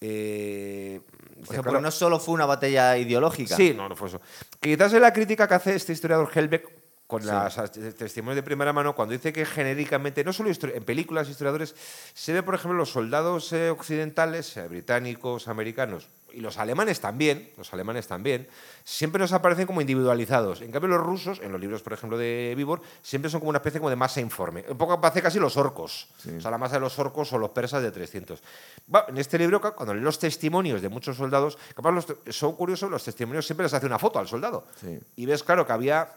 Eh, O sea, claro, porque no solo fue una batalla ideológica. Sí, no, no fue eso. Quizás es la crítica que hace este historiador Helbeck con Sí. las testimonios de primera mano, cuando dice que genéricamente, no solo en películas, historiadores, se ve, por ejemplo, los soldados eh, occidentales, eh, británicos, americanos, y los alemanes también, los alemanes también, siempre nos aparecen como individualizados. En cambio, los rusos, en los libros, por ejemplo, de Vibor, siempre son como una especie como de masa informe. Un poco parece casi los orcos. O sea, la masa de los orcos o los persas de 300. en este libro, cuando lees los testimonios de muchos soldados, capaz los, son curiosos, los testimonios siempre les hace una foto al soldado. Y ves, claro, que había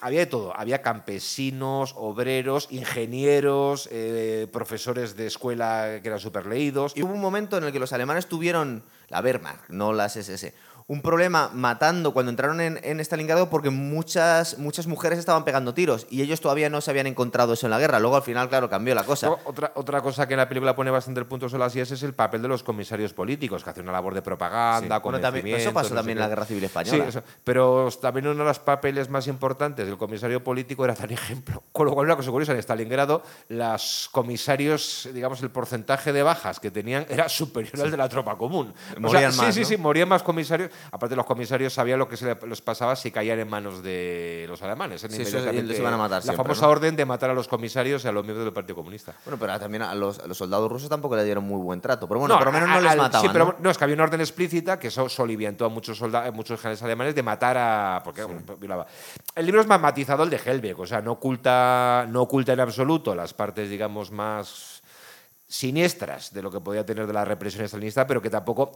había de todo. Había campesinos, obreros, ingenieros, eh, profesores de escuela que eran súper leídos. Y hubo un momento en el que los alemanes tuvieron, la Wehrmacht, no las SS, un problema matando cuando entraron en, en, Stalingrado porque muchas, muchas mujeres estaban pegando tiros y ellos todavía no se habían encontrado eso en la guerra. Luego al final, claro, cambió la cosa. otra, otra cosa que en la película pone bastante el punto sobre las IES es el papel de los comisarios políticos, que hacen una labor de propaganda, sí. también, Eso pasó también en la Guerra Civil Española. Sí, pero también uno de los papeles más importantes del comisario político era tan ejemplo. Con lo cual, una cosa curiosa, en Stalingrado, los comisarios, digamos, el porcentaje de bajas que tenían era superior al de la tropa común. Morían más, Sí, sí, sí, morían más comisarios aparte los comisarios sabían lo que se les pasaba si caían en manos de los alemanes. Sí, les iban a matar la famosa orden de matar a los comisarios y a los miembros del Partido Comunista. Bueno, pero también a los, soldados rusos tampoco le dieron muy buen trato. Pero bueno, por lo menos no les mataban. Sí, pero ¿no? es que había una orden explícita que eso soliviantó a muchos soldados, muchos generales alemanes de matar a. Porque violaba. El libro es más matizado el de Helbeck, o sea, no oculta, no oculta en absoluto las partes, digamos, más siniestras de lo que podía tener de la represión estalinista, pero que tampoco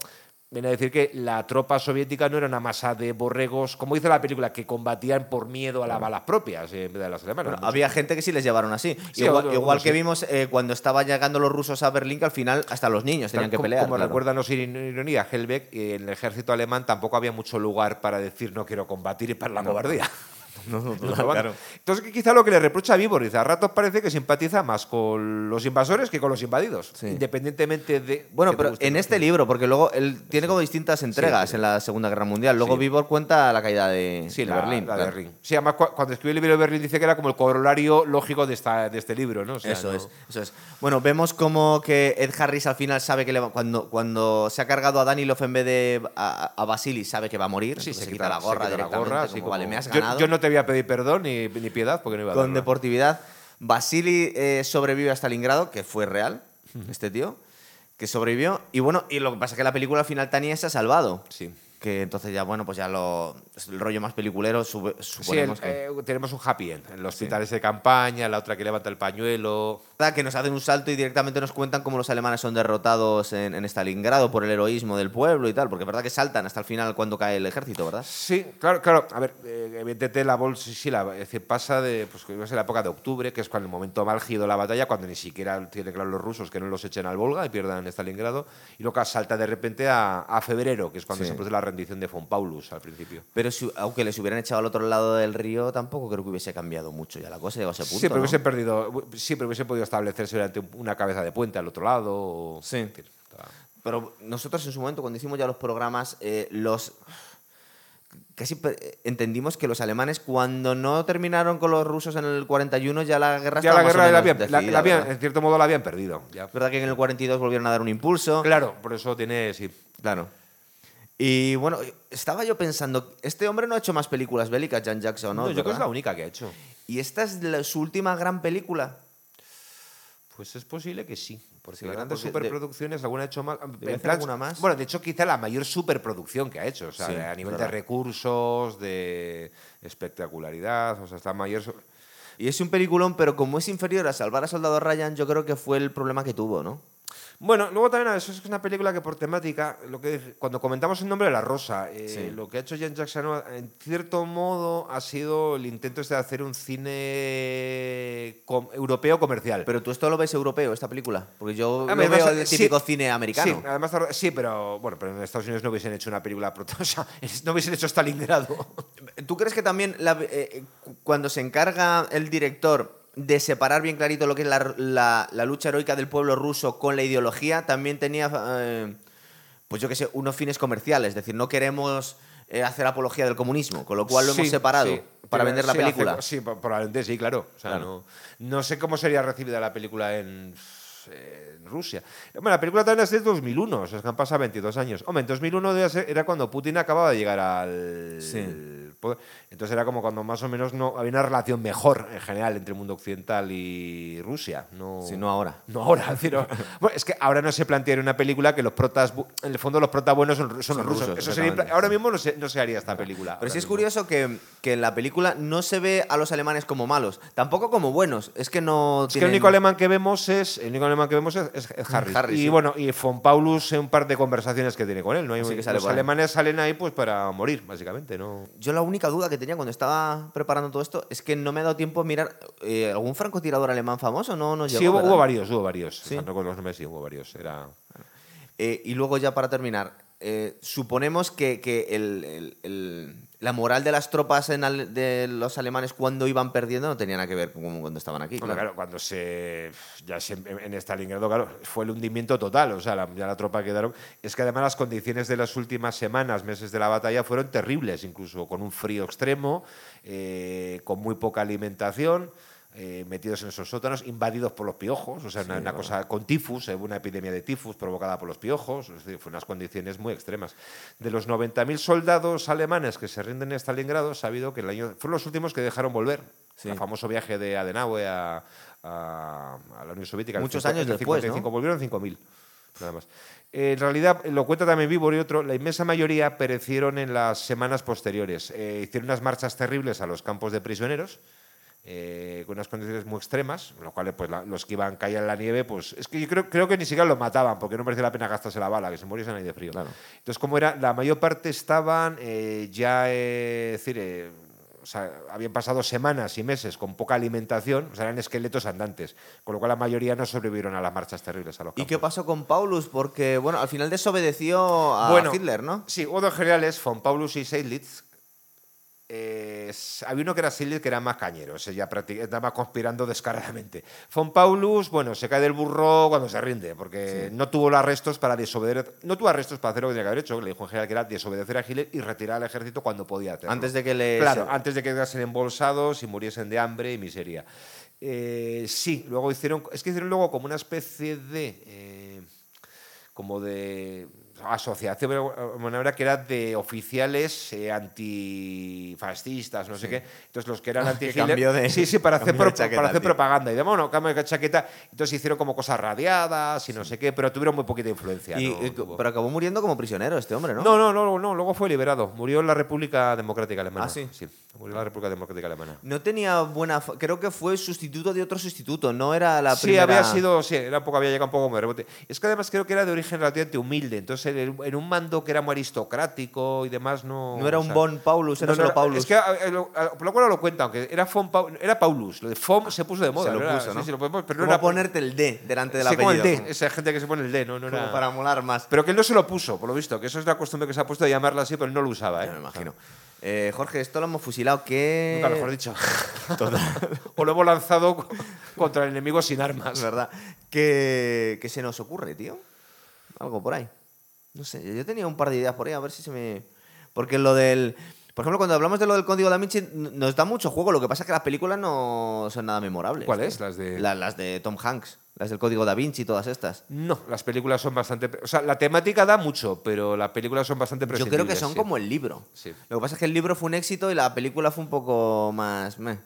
Viene a decir que la tropa soviética no era una masa de borregos, como dice la película, que combatían por miedo a las balas propias en vez de las alemanas. había gente que sí les llevaron así. igual, que vimos eh, cuando estaban llegando los rusos a Berlín, que al final hasta los niños tenían que pelear. Como claro. recuerdan sin ironía, Helbeck, en el ejército alemán tampoco había mucho lugar para decir no quiero combatir y para la cobardía. No, claro. Entonces, quizá lo que le reprocha a Vibor, dice, a ratos parece que simpatiza más con los invasores que con los invadidos, independientemente de... Bueno, pero en este libro, porque luego él tiene como distintas entregas en la Segunda Guerra Mundial. Luego Vibor cuenta la caída de, Berlín. La de Berlín. Sí, además cuando escribió el libro de Berlín dice que era como el corolario lógico de, esta, de este libro, ¿no? eso es, eso es. Bueno, vemos como que Ed Harris al final sabe que cuando, cuando se ha cargado a Danilov en vez de a, a Basili, sabe que va a morir. Sí, se, quita la gorra directamente. La gorra, vale, me has ganado. Yo, no te voy pedir perdón ni, piedad porque no iba a Con deportividad. Basili eh, sobrevive a Stalingrado, que fue real, este tío, que sobrevivió. Y bueno, y lo que pasa es que la película al final Tania se ha salvado. Sí que entonces ya, bueno, pues ya lo, el rollo más peliculero suponemos que... Eh, tenemos un happy end, en los hospitales de campaña, la otra que levanta el pañuelo... Que nos hacen un salto y directamente nos cuentan cómo los alemanes son derrotados en, en Stalingrado por el heroísmo del pueblo y tal, porque es verdad que saltan hasta el final cuando cae el ejército, ¿verdad? Sí, claro, claro. A ver, eh, evidentemente la bolsa sí, sí, la, es decir, pasa de, pues, la época de octubre, que es cuando el momento más álgido de la batalla, cuando ni siquiera tienen claro los rusos que no los echen al Volga y pierdan Stalingrado, y luego salta de repente a, a febrero, que es cuando se produce la rendición de von Paulus al principio. Pero si, aunque les hubieran echado al otro lado del río, tampoco creo que hubiese cambiado mucho ya la cosa llegó a ese punto. Sí, pero hubiese perdido, sí, pero hubiese podido establecerse durante una cabeza de puente al otro lado. Sí. Pero nosotros en su momento, cuando hicimos ya los programas, eh, los casi entendimos que los alemanes cuando no terminaron con los rusos en el 41 ya la guerra ya la guerra la habían, en cierto modo la habían perdido ya. verdad que en el 42 volvieron a dar un impulso claro por eso tiene sí claro y bueno, estaba yo pensando, este hombre no ha hecho más películas bélicas, Jan Jackson, ¿no? no yo creo que es la única que ha hecho. ¿Y esta es su última gran película? Pues es posible que sí, porque las grandes superproducciones, alguna ha hecho más. alguna más? Bueno, de hecho, quizá la mayor superproducción que ha hecho, o sea, a nivel de recursos, de espectacularidad, o sea, está mayor. Y es un peliculón, pero como es inferior a Salvar a Soldado Ryan, yo creo que fue el problema que tuvo, ¿no? Bueno, luego también eso es una película que por temática, lo que cuando comentamos el nombre de la rosa, eh, lo que ha hecho Jan Jackson en cierto modo ha sido el intento este de hacer un cine europeo comercial. Pero tú esto lo ves europeo, esta película, porque yo ah, veo el típico cine americano. Sí, además sí, pero bueno, pero en Estados Unidos no hubiesen hecho una película protosa, no hubiesen hecho Stalingrado. ¿Tú crees que también eh, cuando se encarga el director de separar bien clarito lo que es la, lucha heroica del pueblo ruso con la ideología, también tenía, eh, pues yo qué sé, unos fines comerciales. Es decir, no queremos eh, hacer apología del comunismo, con lo cual lo hemos separado para vender la película. sí, probablemente sí, claro. No, sé cómo sería recibida la película en, eh, en Rusia. Bueno, la película también es de 2001, o sea, es que han pasado 22 años. Hombre, en 2001 debe ser- era cuando Putin acababa de llegar al Sí. poder. Entonces era como cuando más o menos no había una relación mejor en general entre el mundo occidental y Rusia. No, Si no ahora. no ahora. es decir, bueno, es que ahora no se plantea una película que los protas, en el fondo los protas buenos son, son Son los rusos. rusos, Eso sería exactamente. impla- ahora mismo no se, no se haría esta película. Pero sí es curioso que, que en la película no se ve a los alemanes como malos, tampoco como buenos. Es que no Es que el único alemán que vemos es el único alemán que vemos es, es- Harris. Harris, y sí. bueno, y von Paulus en un par de conversaciones que tiene con él. ¿no? Hay- Sí que sale los alemanes salen ahí pues para morir, básicamente. ¿no? Yo la única duda que tenía cuando estaba preparando todo esto es que no me ha dado tiempo a mirar eh, algún francotirador alemán famoso, no nos llegó, Sí, hubo, varios, hubo varios. Sí. O sea, no con los nombres, sí, hubo varios. Era... Eh, y luego ya para terminar, eh, suponemos que, que el- el- el- la moral de las tropas en al- de los alemanes cuando iban perdiendo no tenía nada que ver con cuando estaban aquí. Bueno, claro. claro, cuando se. Ya se- en Stalingrado, claro, fue el hundimiento total. O sea, la, ya la tropa quedaron. Es que además las condiciones de las últimas semanas, meses de la batalla fueron terribles, incluso con un frío extremo, eh, con muy poca alimentación. Eh, metidos en esos sótanos, invadidos por los piojos, o sea, una, una cosa con tifus, eh, una epidemia de tifus provocada por los piojos, es decir, fue unas condiciones muy extremas. De los 90.000 soldados alemanes que se rinden en Stalingrado, sabido que el año, fueron los últimos que dejaron volver. Sí. El famoso viaje de Adenauer a, a- a la Unión Soviética. el Muchos años después, 55, ¿no? volvieron 5.000, nada más. Eh, en realidad, lo cuenta también Víbor y otro, la inmensa mayoría perecieron en las semanas posteriores. Eh, hicieron unas marchas terribles a los campos de prisioneros, eh, con unas condiciones muy extremas, lo cual pues, la- los que iban caían en la nieve, pues es que yo creo, creo que ni siquiera los mataban, porque no merecía la pena gastarse la bala, que se muriesen ahí de frío. Claro. Entonces, como era, la mayor parte estaban eh, ya, eh, es decir, eh, o sea, habían pasado semanas y meses con poca alimentación, o sea, eran esqueletos andantes, con lo cual la mayoría no sobrevivieron a las marchas terribles a los ¿Y qué pasó con Paulus? Porque, bueno, al final desobedeció a Bueno, Hitler, ¿no? Sí, hubo dos generales, von Paulus y Seydlitz. Eh, había uno que era Seydlitz que era más cañero, ese ya practic- estaba conspirando descaradamente. Von Paulus, bueno, se cae del burro cuando se rinde, porque no tuvo los arrestos para desobedecer, no tuvo arrestos para hacer lo que tenía que haber hecho, le dijo en general que era desobedecer a Hitler y retirar al ejército cuando podía hacerlo. Antes de que le... Claro, antes de que quedasen embolsados y muriesen de hambre y miseria. Eh, sí, luego hicieron, es que hicieron luego como una especie de, eh, como de asociación, alguna manera que era de oficiales eh, antifascistas, no sé qué. Entonces los que eran Ah, anti de- sí, sí, para hacer, cambió de pro- chaqueta, para hacer tío. propaganda y de bueno, cambio de chaqueta. Entonces hicieron como cosas radiadas y no sé qué, pero tuvieron muy poquita influencia. Y- no y- tuvo- pero acabó muriendo como prisionero este hombre, ¿no? no, no, no, no, luego fue liberado. Murió en la República Democrática Alemana. Ah, ¿sí? murió en la República Democrática Alemana. No tenía buena... Creo que fue sustituto de otro sustituto, no era la sí, primera... había sido, sí, era un poco, había llegado un poco como de rebote. Es que además creo que era de origen relativamente humilde, entonces en, un mando que era muy aristocrático y demás no... No era o un sea, Von Paulus, era no, no, solo Paulus. Es que por lo cual lo cuenta, aunque era, Pau- era Paulus, lo de Fom se puso de moda. se lo era- puso, ¿no? sí, sí, lo podemos- pero no Como era ponerte el D delante del sí, como el apellido. D, esa gente que se pone el D, no, no como era... para molar más. Pero que él no se lo puso, por lo visto, que eso es la costumbre que se ha puesto de llamarla así, pero él no lo usaba, ¿eh? Me imagino. Eh, Jorge, esto lo hemos fusilado. ¿Qué...? Nunca mejor dicho. o lo hemos lanzado co- contra el enemigo sin armas. Es verdad. ¿Qué, qué se nos ocurre, tío? Algo por ahí. No sé, yo tenía un par de ideas por ahí, a ver si se me... Porque lo del... Por ejemplo, cuando hablamos de lo del código da Vinci, nos da mucho juego. Lo que pasa es que las películas no son nada memorables. ¿Cuáles? tío. Las de- La- las de Tom Hanks. Las del código da Vinci y todas estas. No, las películas son bastante. O sea, la temática da mucho, pero las películas son bastante Yo creo que son sí. como el libro. Sí. Lo que pasa es que el libro fue un éxito y la película fue un poco más... meh,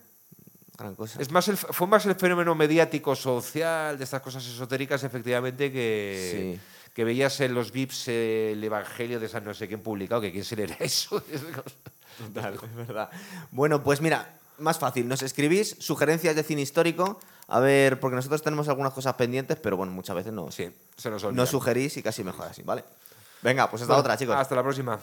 gran cosa. Es más el, fue más el fenómeno mediático social de estas cosas esotéricas, efectivamente, que, que veías en los VIPs eh, el Evangelio de San no sé quién publicado, que quién se leerá eso. Total, es verdad. Bueno, pues mira, más fácil. Nos escribís sugerencias de cine histórico. A ver, porque nosotros tenemos algunas cosas pendientes, pero bueno, muchas veces no. sí, se nos olvida. Nos sugerís y casi mejor así, ¿vale? Venga, pues hasta Bueno, otra, chicos. Hasta la próxima.